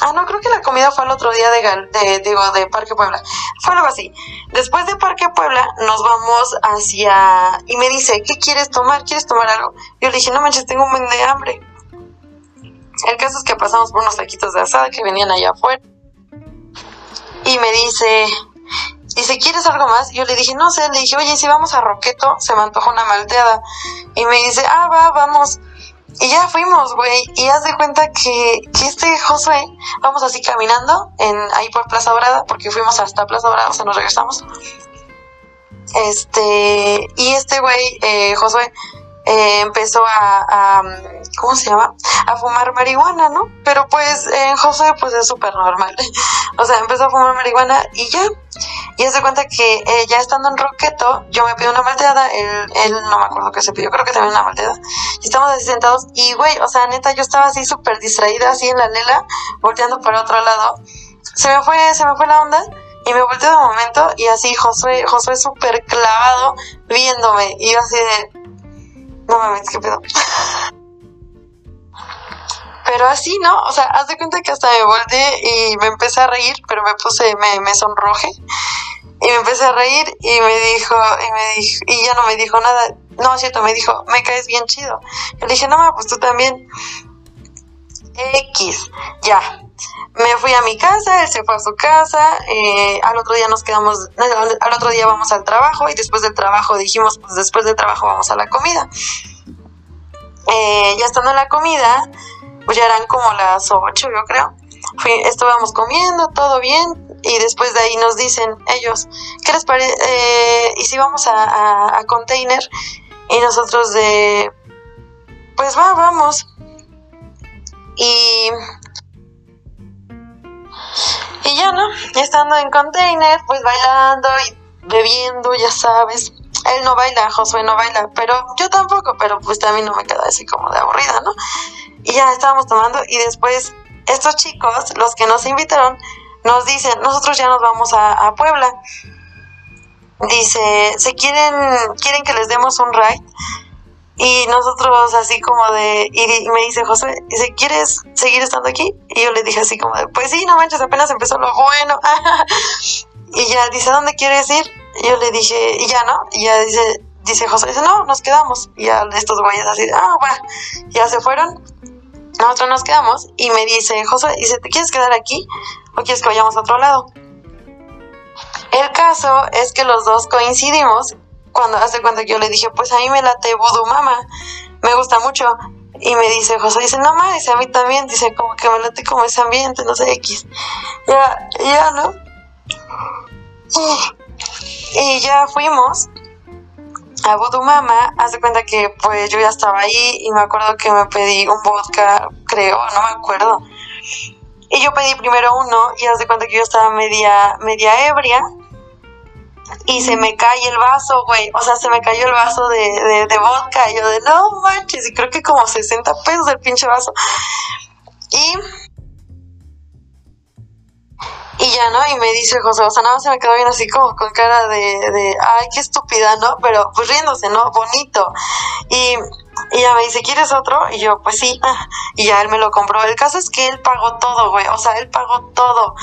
Ah, no, creo que la comida fue el otro día de, de, digo, de Parque Puebla. Fue algo así. Después de Parque Puebla nos vamos hacia... Y me dice, ¿qué quieres tomar? ¿Quieres tomar algo? Yo le dije, no manches, tengo un buen de hambre. El caso es que pasamos por unos taquitos de asada que venían allá afuera. Y me dice, Dice, ¿quieres algo más? Yo le dije, no sé, le dije, oye, si vamos a Roqueto, se me antojó una malteada. Y me dice, ah, va, vamos. Y ya fuimos, güey. Y haz de cuenta que, que este Josué, vamos así caminando en, ahí por Plaza Dorada, porque fuimos hasta Plaza Dorada, o sea, nos regresamos. Este, y este güey, eh, Josué, eh, empezó a, ¿cómo se llama? A fumar marihuana, ¿no? Pero pues en José pues es súper normal. o sea, empezó a fumar marihuana y ya. Y se cuenta que eh, ya estando en Roqueto, yo me pido una malteada, él, él no me acuerdo qué se pidió, creo que también una malteada. Y estamos así sentados y, güey, o sea, neta, yo estaba así súper distraída, así en la lela, volteando para otro lado. Se me fue, se me fue la onda y me volteé de momento y así Josué, Josué súper clavado viéndome. Y yo así de, no mames, qué pedo. Pero así, ¿no? O sea, haz de cuenta que hasta me volteé y me empecé a reír, pero me puse, me, me sonroje. Y me empecé a reír y me dijo, y me dijo, y ya no me dijo nada. No, es cierto, me dijo, me caes bien chido. Le dije, no, pues tú también. X, ya, me fui a mi casa, él se fue a su casa, eh, al otro día nos quedamos, al otro día vamos al trabajo y después del trabajo dijimos, pues después del trabajo vamos a la comida. Eh, ya estando en la comida, pues ya eran como las 8 yo creo. Fui, estuvimos comiendo, todo bien, y después de ahí nos dicen ellos, ¿qué les parece? Eh, y si vamos a, a container, y nosotros de, pues va, vamos. Y y ya, ¿no? Estando en container, pues bailando y bebiendo, ya sabes. Él no baila, Josué no baila, pero yo tampoco, pero pues también no me queda así como de aburrida, ¿no? Y ya estábamos tomando y después estos chicos, los que nos invitaron, nos dicen, nosotros ya nos vamos a, Puebla. Dice, ¿se quieren, quieren que les demos un ride? Y nosotros así como de, y, me dice José, dice, ¿quieres seguir estando aquí? Y yo le dije así como de, pues sí, no manches, apenas empezó lo bueno. y ya dice, ¿dónde quieres ir? Y yo le dije, y ya no, y ya dice, dice José, dice, no, nos quedamos. Y ya estos güeyes así, ah, bueno, ya se fueron. Nosotros nos quedamos y me dice, José, dice, ¿te quieres quedar aquí o quieres que vayamos a otro lado? El caso es que los dos coincidimos cuando hace cuenta que yo le dije, pues a mí me late Voodoo Mama, me gusta mucho. Y me dice José, dice, no más, dice a mí también, dice como que me late como ese ambiente, no sé, X. Ya, ya, ¿no? Y ya fuimos a Voodoo Mama, hace cuenta que pues yo ya estaba ahí y me acuerdo que me pedí un vodka, creo, no me acuerdo. Y yo pedí primero uno y hace cuenta que yo estaba media, media ebria y se me cae el vaso, güey. O sea, se me cayó el vaso de, de, vodka. Y yo de, no manches, y creo que como 60 pesos el pinche vaso. Y... Y ya, ¿no? Y me dice José, o sea, nada más se me quedó bien así como con cara de, de, ay, qué estúpida, ¿no? Pero pues riéndose, ¿no? Bonito. Y, y ya me dice, ¿quieres otro? Y yo, pues sí. Y ya él me lo compró. El caso es que él pagó todo, güey. O sea, él pagó todo.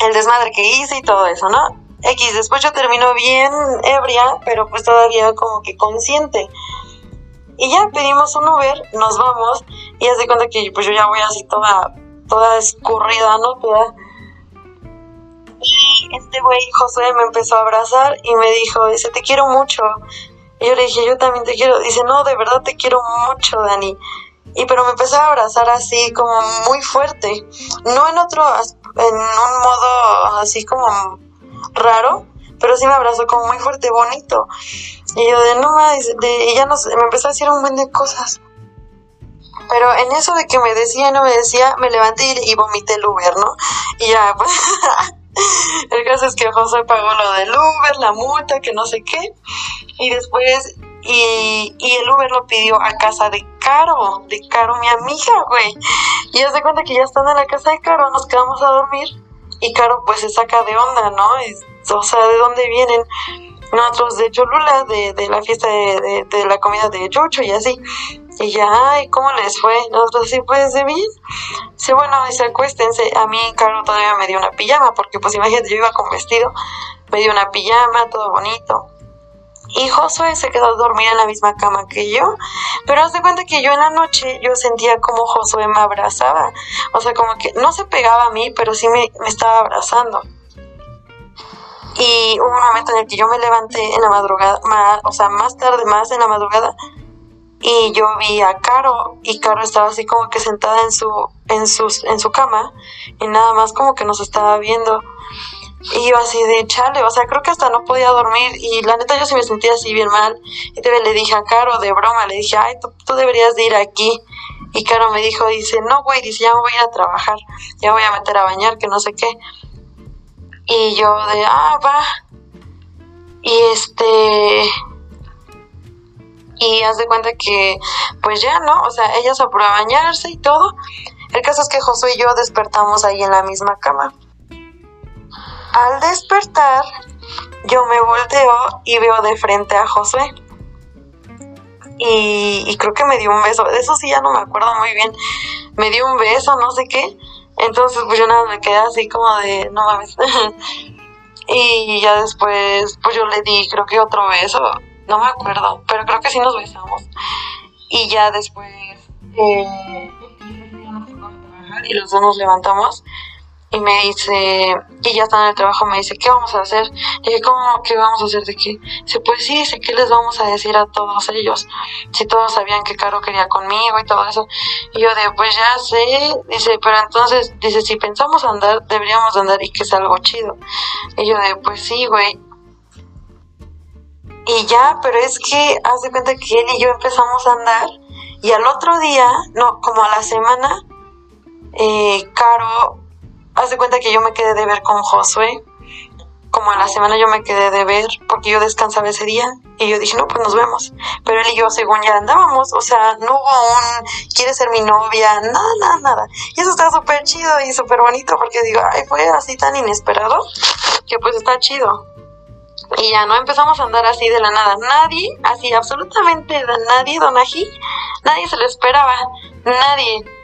El desmadre que hice y todo eso, ¿no? X, después yo termino bien ebria, pero pues todavía como que consciente. Y ya pedimos un Uber, nos vamos, y hace cuenta que pues yo ya voy así toda, toda escurrida, ¿no? Toda... Y este güey, José, me empezó a abrazar y me dijo, dice, te quiero mucho. Y yo le dije, yo también te quiero. Dice, no, de verdad te quiero mucho, Dani. Y pero me empezó a abrazar así como muy fuerte. No en otro, en un modo así como raro, pero sí me abrazó como muy fuerte, bonito. Y yo de no más, de, y ya nos, me empezó a decir un buen de cosas. Pero en eso de que me decía y no me decía, me levanté y, vomité el Uber, ¿no? Y ya, pues, el caso es que José pagó lo del Uber, la multa, que no sé qué. Y después, y, y el Uber lo pidió a casa de Caro, de Caro, mi amiga, güey. Y ya se cuenta que ya estando en la casa de Caro, nos quedamos a dormir y Caro pues se saca de onda, ¿no? o sea, ¿de dónde vienen? Nosotros de Cholula, de, de la fiesta de, de, la comida de Chucho y así. Y ya, ay, ¿cómo les fue? Nosotros sí, pues de bien. Sí, bueno, dice, acuéstense. A mí, Caro todavía me dio una pijama, porque pues imagínate, yo iba con vestido, me dio una pijama, todo bonito. Y Josué se quedó a dormir en la misma cama que yo. Pero haz de cuenta que yo en la noche yo sentía como Josué me abrazaba. O sea, como que no se pegaba a mí, pero sí me, estaba abrazando. Y hubo un momento en el que yo me levanté en la madrugada, más, o sea, más tarde, más en la madrugada, y yo vi a Caro, y Caro estaba así como que sentada en su, en en su cama, y nada más como que nos estaba viendo. Y yo así de chale, o sea, creo que hasta no podía dormir y la neta yo sí me sentía así bien mal. Y le dije a Caro de broma, le dije, ay, tú, tú deberías de ir aquí. Y Caro me dijo, dice, no, güey, dice, ya me voy a ir a trabajar, ya voy a meter a bañar, que no sé qué. Y yo de, ah, va. Y este... Y haz de cuenta que, pues ya, ¿no? O sea, ella se a bañarse y todo. El caso es que Josué y yo despertamos ahí en la misma cama. Al despertar, yo me volteo y veo de frente a Josué. Y, creo que me dio un beso. De eso sí ya no me acuerdo muy bien. Me dio un beso, no sé qué. Entonces, pues yo nada me quedé así como de, no mames. y ya después, pues yo le di, creo que otro beso. No me acuerdo, pero creo que sí nos besamos. Y ya después, eh, y los dos nos levantamos y me dice, y ya está en el trabajo, me dice, ¿qué vamos a hacer? Y dije, ¿cómo? ¿Qué vamos a hacer de qué? Dice, pues sí, dice, ¿qué les vamos a decir a todos ellos? Si todos sabían que Caro quería conmigo y todo eso. Y yo de, pues ya sé, dice, pero entonces, dice, si pensamos andar, deberíamos andar y que es algo chido. Y yo de, pues sí, güey. Y ya, pero es que, haz de cuenta que él y yo empezamos a andar y al otro día, no, como a la semana, eh, Caro haz de cuenta que yo me quedé de ver con Josué. Como a la semana yo me quedé de ver porque yo descansaba ese día y yo dije, no, pues nos vemos. Pero él y yo, según ya andábamos, o sea, no hubo un, quiere ser mi novia, nada, nada, nada. Y eso está súper chido y súper bonito porque digo, ay, fue así tan inesperado que pues está chido. Y ya no empezamos a andar así de la nada. Nadie, así absolutamente nadie, Don Ají, nadie se lo esperaba. Nadie.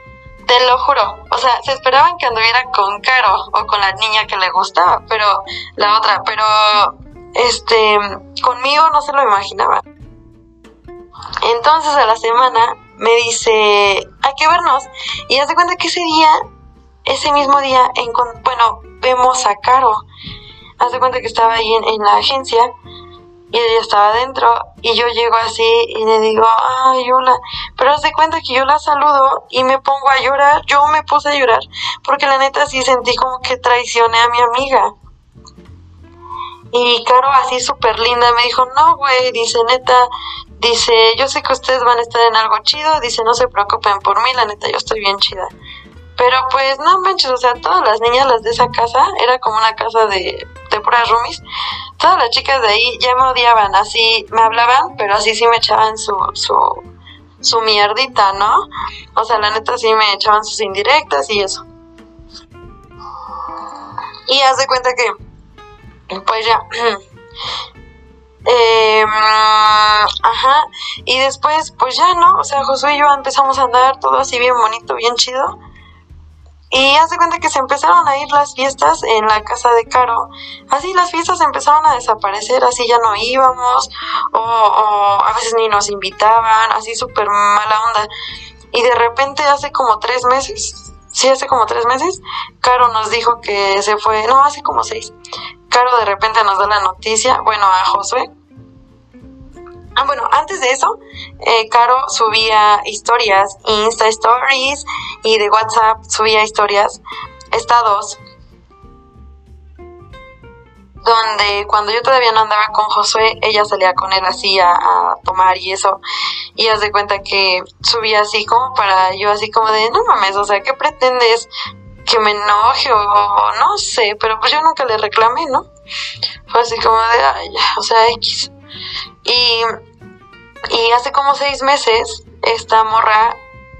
Te lo juro. O sea, se esperaban que anduviera con Caro o con la niña que le gustaba, pero la otra, pero este, conmigo no se lo imaginaba. Entonces a la semana me dice, hay que vernos. Y hace cuenta que ese día, ese mismo día, en, bueno, vemos a Caro. Hace cuenta que estaba ahí en la agencia y ella estaba adentro y yo llego así y le digo, ay, hola, pero haz de cuenta que yo la saludo y me pongo a llorar, yo me puse a llorar, porque la neta sí sentí como que traicioné a mi amiga. Y Caro así súper linda me dijo, no, güey, dice, neta, dice, yo sé que ustedes van a estar en algo chido, dice, no se preocupen por mí, la neta, yo estoy bien chida. Pero pues no manches, o sea, todas las niñas las de esa casa, era como una casa de, puras roomies, todas las chicas de ahí ya me odiaban, así me hablaban, pero así sí me echaban su, su, su mierdita, ¿no? O sea, la neta sí me echaban sus indirectas y eso. Y haz de cuenta que, pues ya, eh, ajá, y después, pues ya, ¿no? O sea, Josué y yo empezamos a andar todo así bien bonito, bien chido. Y hace cuenta que se empezaron a ir las fiestas en la casa de Caro. Así las fiestas empezaron a desaparecer, así ya no íbamos, o, a veces ni nos invitaban, así súper mala onda. Y de repente hace como tres meses, sí, hace como tres meses, Caro nos dijo que se fue, no, hace como seis. Caro de repente nos da la noticia, bueno, a Josué, Ah, bueno, antes de eso, eh, Caro subía historias, Insta Stories y de WhatsApp subía historias, estados, donde cuando yo todavía no andaba con Josué, ella salía con él así a, tomar y eso, y haz de cuenta que subía así como para yo así como de, no mames, o sea, ¿qué pretendes? que me enoje o no sé, pero pues yo nunca le reclamé, ¿no? Fue así como de, ay, o sea, X. Y y hace como seis meses, esta morra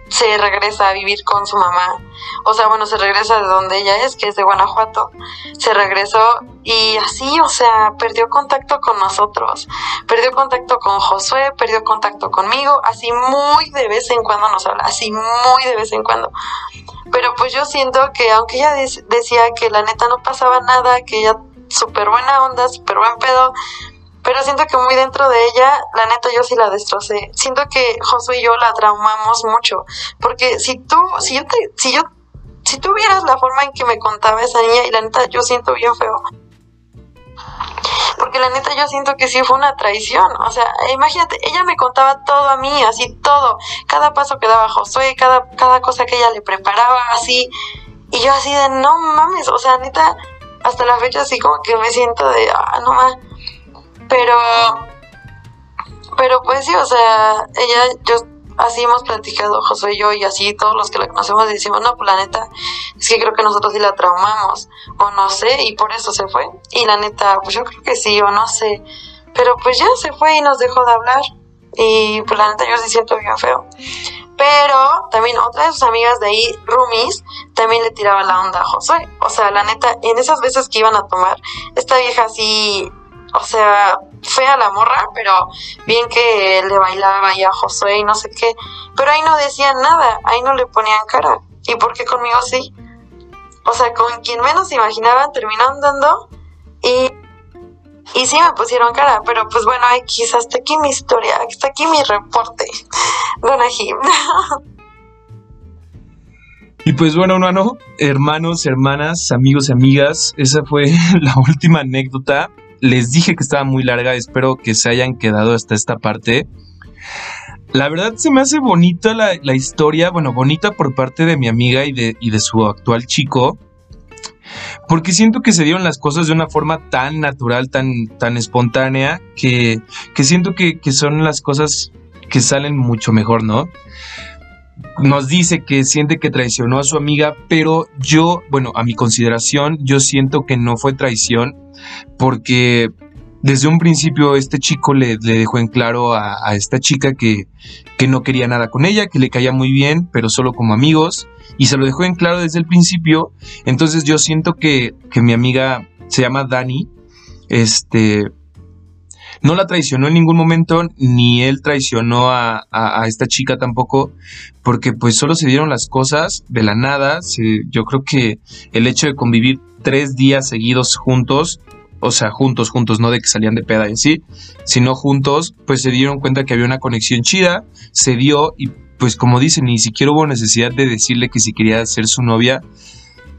se regresa a vivir con su mamá. O sea, bueno, se regresa de donde ella es, que es de Guanajuato. Se regresó y así, o sea, perdió contacto con nosotros. Perdió contacto con Josué, perdió contacto conmigo. Así muy de vez en cuando nos habla, así muy de vez en cuando. Pero pues yo siento que aunque ella decía que la neta no pasaba nada, que ella súper buena onda, súper buen pedo, pero siento que muy dentro de ella, la neta, yo sí la destrocé. Siento que Josué y yo la traumamos mucho. Porque si tú, si yo te, si yo, si tú vieras la forma en que me contaba esa niña, y la neta, yo siento bien feo. Porque la neta yo siento que sí fue una traición. O sea, imagínate, ella me contaba todo a mí, así todo. Cada paso que daba Josué, cada, cada cosa que ella le preparaba, así. Y yo así de, no mames, o sea, neta, hasta la fecha así como que me siento de, ah, no más. Pero, pero pues sí, o sea, ella, yo, así hemos platicado José y yo y así todos los que la conocemos decimos, no, pues la neta, es que creo que nosotros sí la traumamos, o no sé, y por eso se fue. Y la neta, pues yo creo que sí, o no sé. Pero pues ya se fue y nos dejó de hablar. Y pues la neta yo sí siento bien feo. Pero también otra de sus amigas de ahí, Rumis, también le tiraba la onda a Josué. O sea, la neta, en esas veces que iban a tomar, esta vieja así, o sea, fea la morra, pero bien que le bailaba y a Josué y no sé qué. Pero ahí no decían nada, ahí no le ponían cara. ¿Y por qué conmigo sí? O sea, con quien menos imaginaban terminó andando y y sí me pusieron cara, pero pues bueno, X, hasta aquí mi historia, hasta aquí mi reporte, Don Jim. Y pues bueno, hermano, hermanos, hermanas, amigos y amigas, esa fue la última anécdota. Les dije que estaba muy larga, espero que se hayan quedado hasta esta parte. La verdad se me hace bonita la, la historia, bueno, bonita por parte de mi amiga y de, y de su actual chico porque siento que se dieron las cosas de una forma tan natural, tan, tan espontánea, que, siento que, son las cosas que salen mucho mejor, ¿no? Nos dice que siente que traicionó a su amiga, pero yo, bueno, a mi consideración, yo siento que no fue traición, porque desde un principio este chico le, dejó en claro a, esta chica que, que, no quería nada con ella, que le caía muy bien, pero solo como amigos, y se lo dejó en claro desde el principio. Entonces yo siento que, mi amiga se llama Dani, este, no la traicionó en ningún momento, ni él traicionó a, esta chica tampoco, porque pues solo se dieron las cosas de la nada. yo creo que el hecho de convivir tres días seguidos juntos o sea, juntos, juntos, no de que salían de peda y así, sino juntos, pues se dieron cuenta que había una conexión chida, se dio y pues como dicen, ni siquiera hubo necesidad de decirle que si quería ser su novia,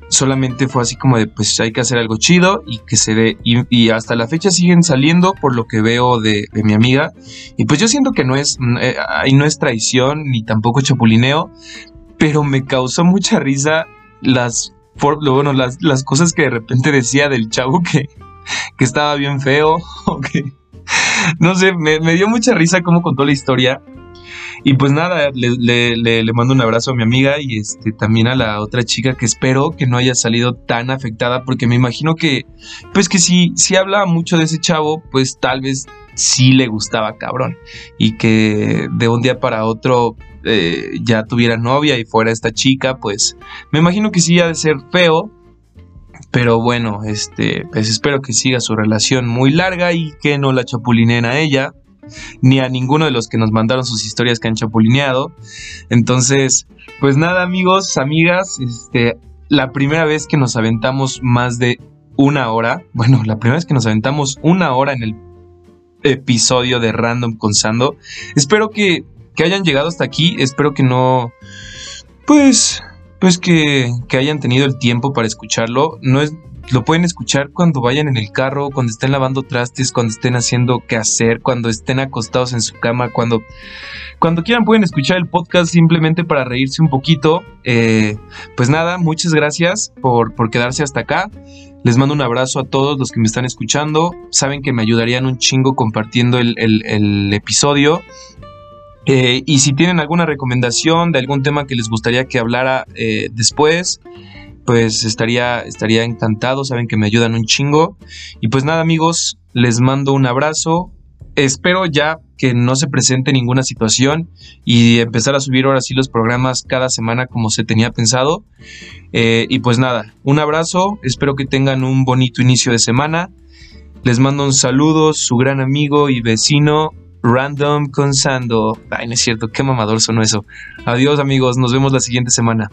solamente fue así como de pues hay que hacer algo chido y que se dé y, hasta la fecha siguen saliendo por lo que veo de, mi amiga y pues yo siento que no es eh, ahí no es traición ni tampoco chapulineo pero me causó mucha risa las bueno las, las cosas que de repente decía del chavo que que estaba bien feo. No sé, me, dio mucha risa cómo contó la historia. Y pues nada, le, le, mando un abrazo a mi amiga y este, también a la otra chica que espero que no haya salido tan afectada porque me imagino que, pues que si, si hablaba mucho de ese chavo, pues tal vez sí le gustaba cabrón. Y que de un día para otro eh, ya tuviera novia y fuera esta chica, pues me imagino que sí ha de ser feo, pero bueno, este, pues espero que siga su relación muy larga y que no la chapulinen a ella, ni a ninguno de los que nos mandaron sus historias que han chapulineado. Entonces, pues nada, amigos, amigas, este, la primera vez que nos aventamos más de una hora, bueno, la primera vez que nos aventamos una hora en el episodio de Random con Sando. Espero que, que hayan llegado hasta aquí, espero que no, pues pues que, hayan tenido el tiempo para escucharlo. No es, lo pueden escuchar cuando vayan en el carro, cuando estén lavando trastes, cuando estén haciendo qué hacer, cuando estén acostados en su cama, cuando, cuando quieran pueden escuchar el podcast simplemente para reírse un poquito. Eh, pues nada, muchas gracias por, por quedarse hasta acá. Les mando un abrazo a todos los que me están escuchando. Saben que me ayudarían un chingo compartiendo el, episodio. Eh, y si tienen alguna recomendación de algún tema que les gustaría que hablara eh, después, pues estaría, estaría encantado. Saben que me ayudan un chingo. Y pues nada, amigos, les mando un abrazo. Espero ya que no se presente ninguna situación y empezar a subir ahora sí los programas cada semana como se tenía pensado. Eh, y pues nada, un abrazo. Espero que tengan un bonito inicio de semana. Les mando un saludo, su gran amigo y vecino Random con Sando. Ay, no es cierto, qué mamador sonó eso. Adiós amigos, nos vemos la siguiente semana.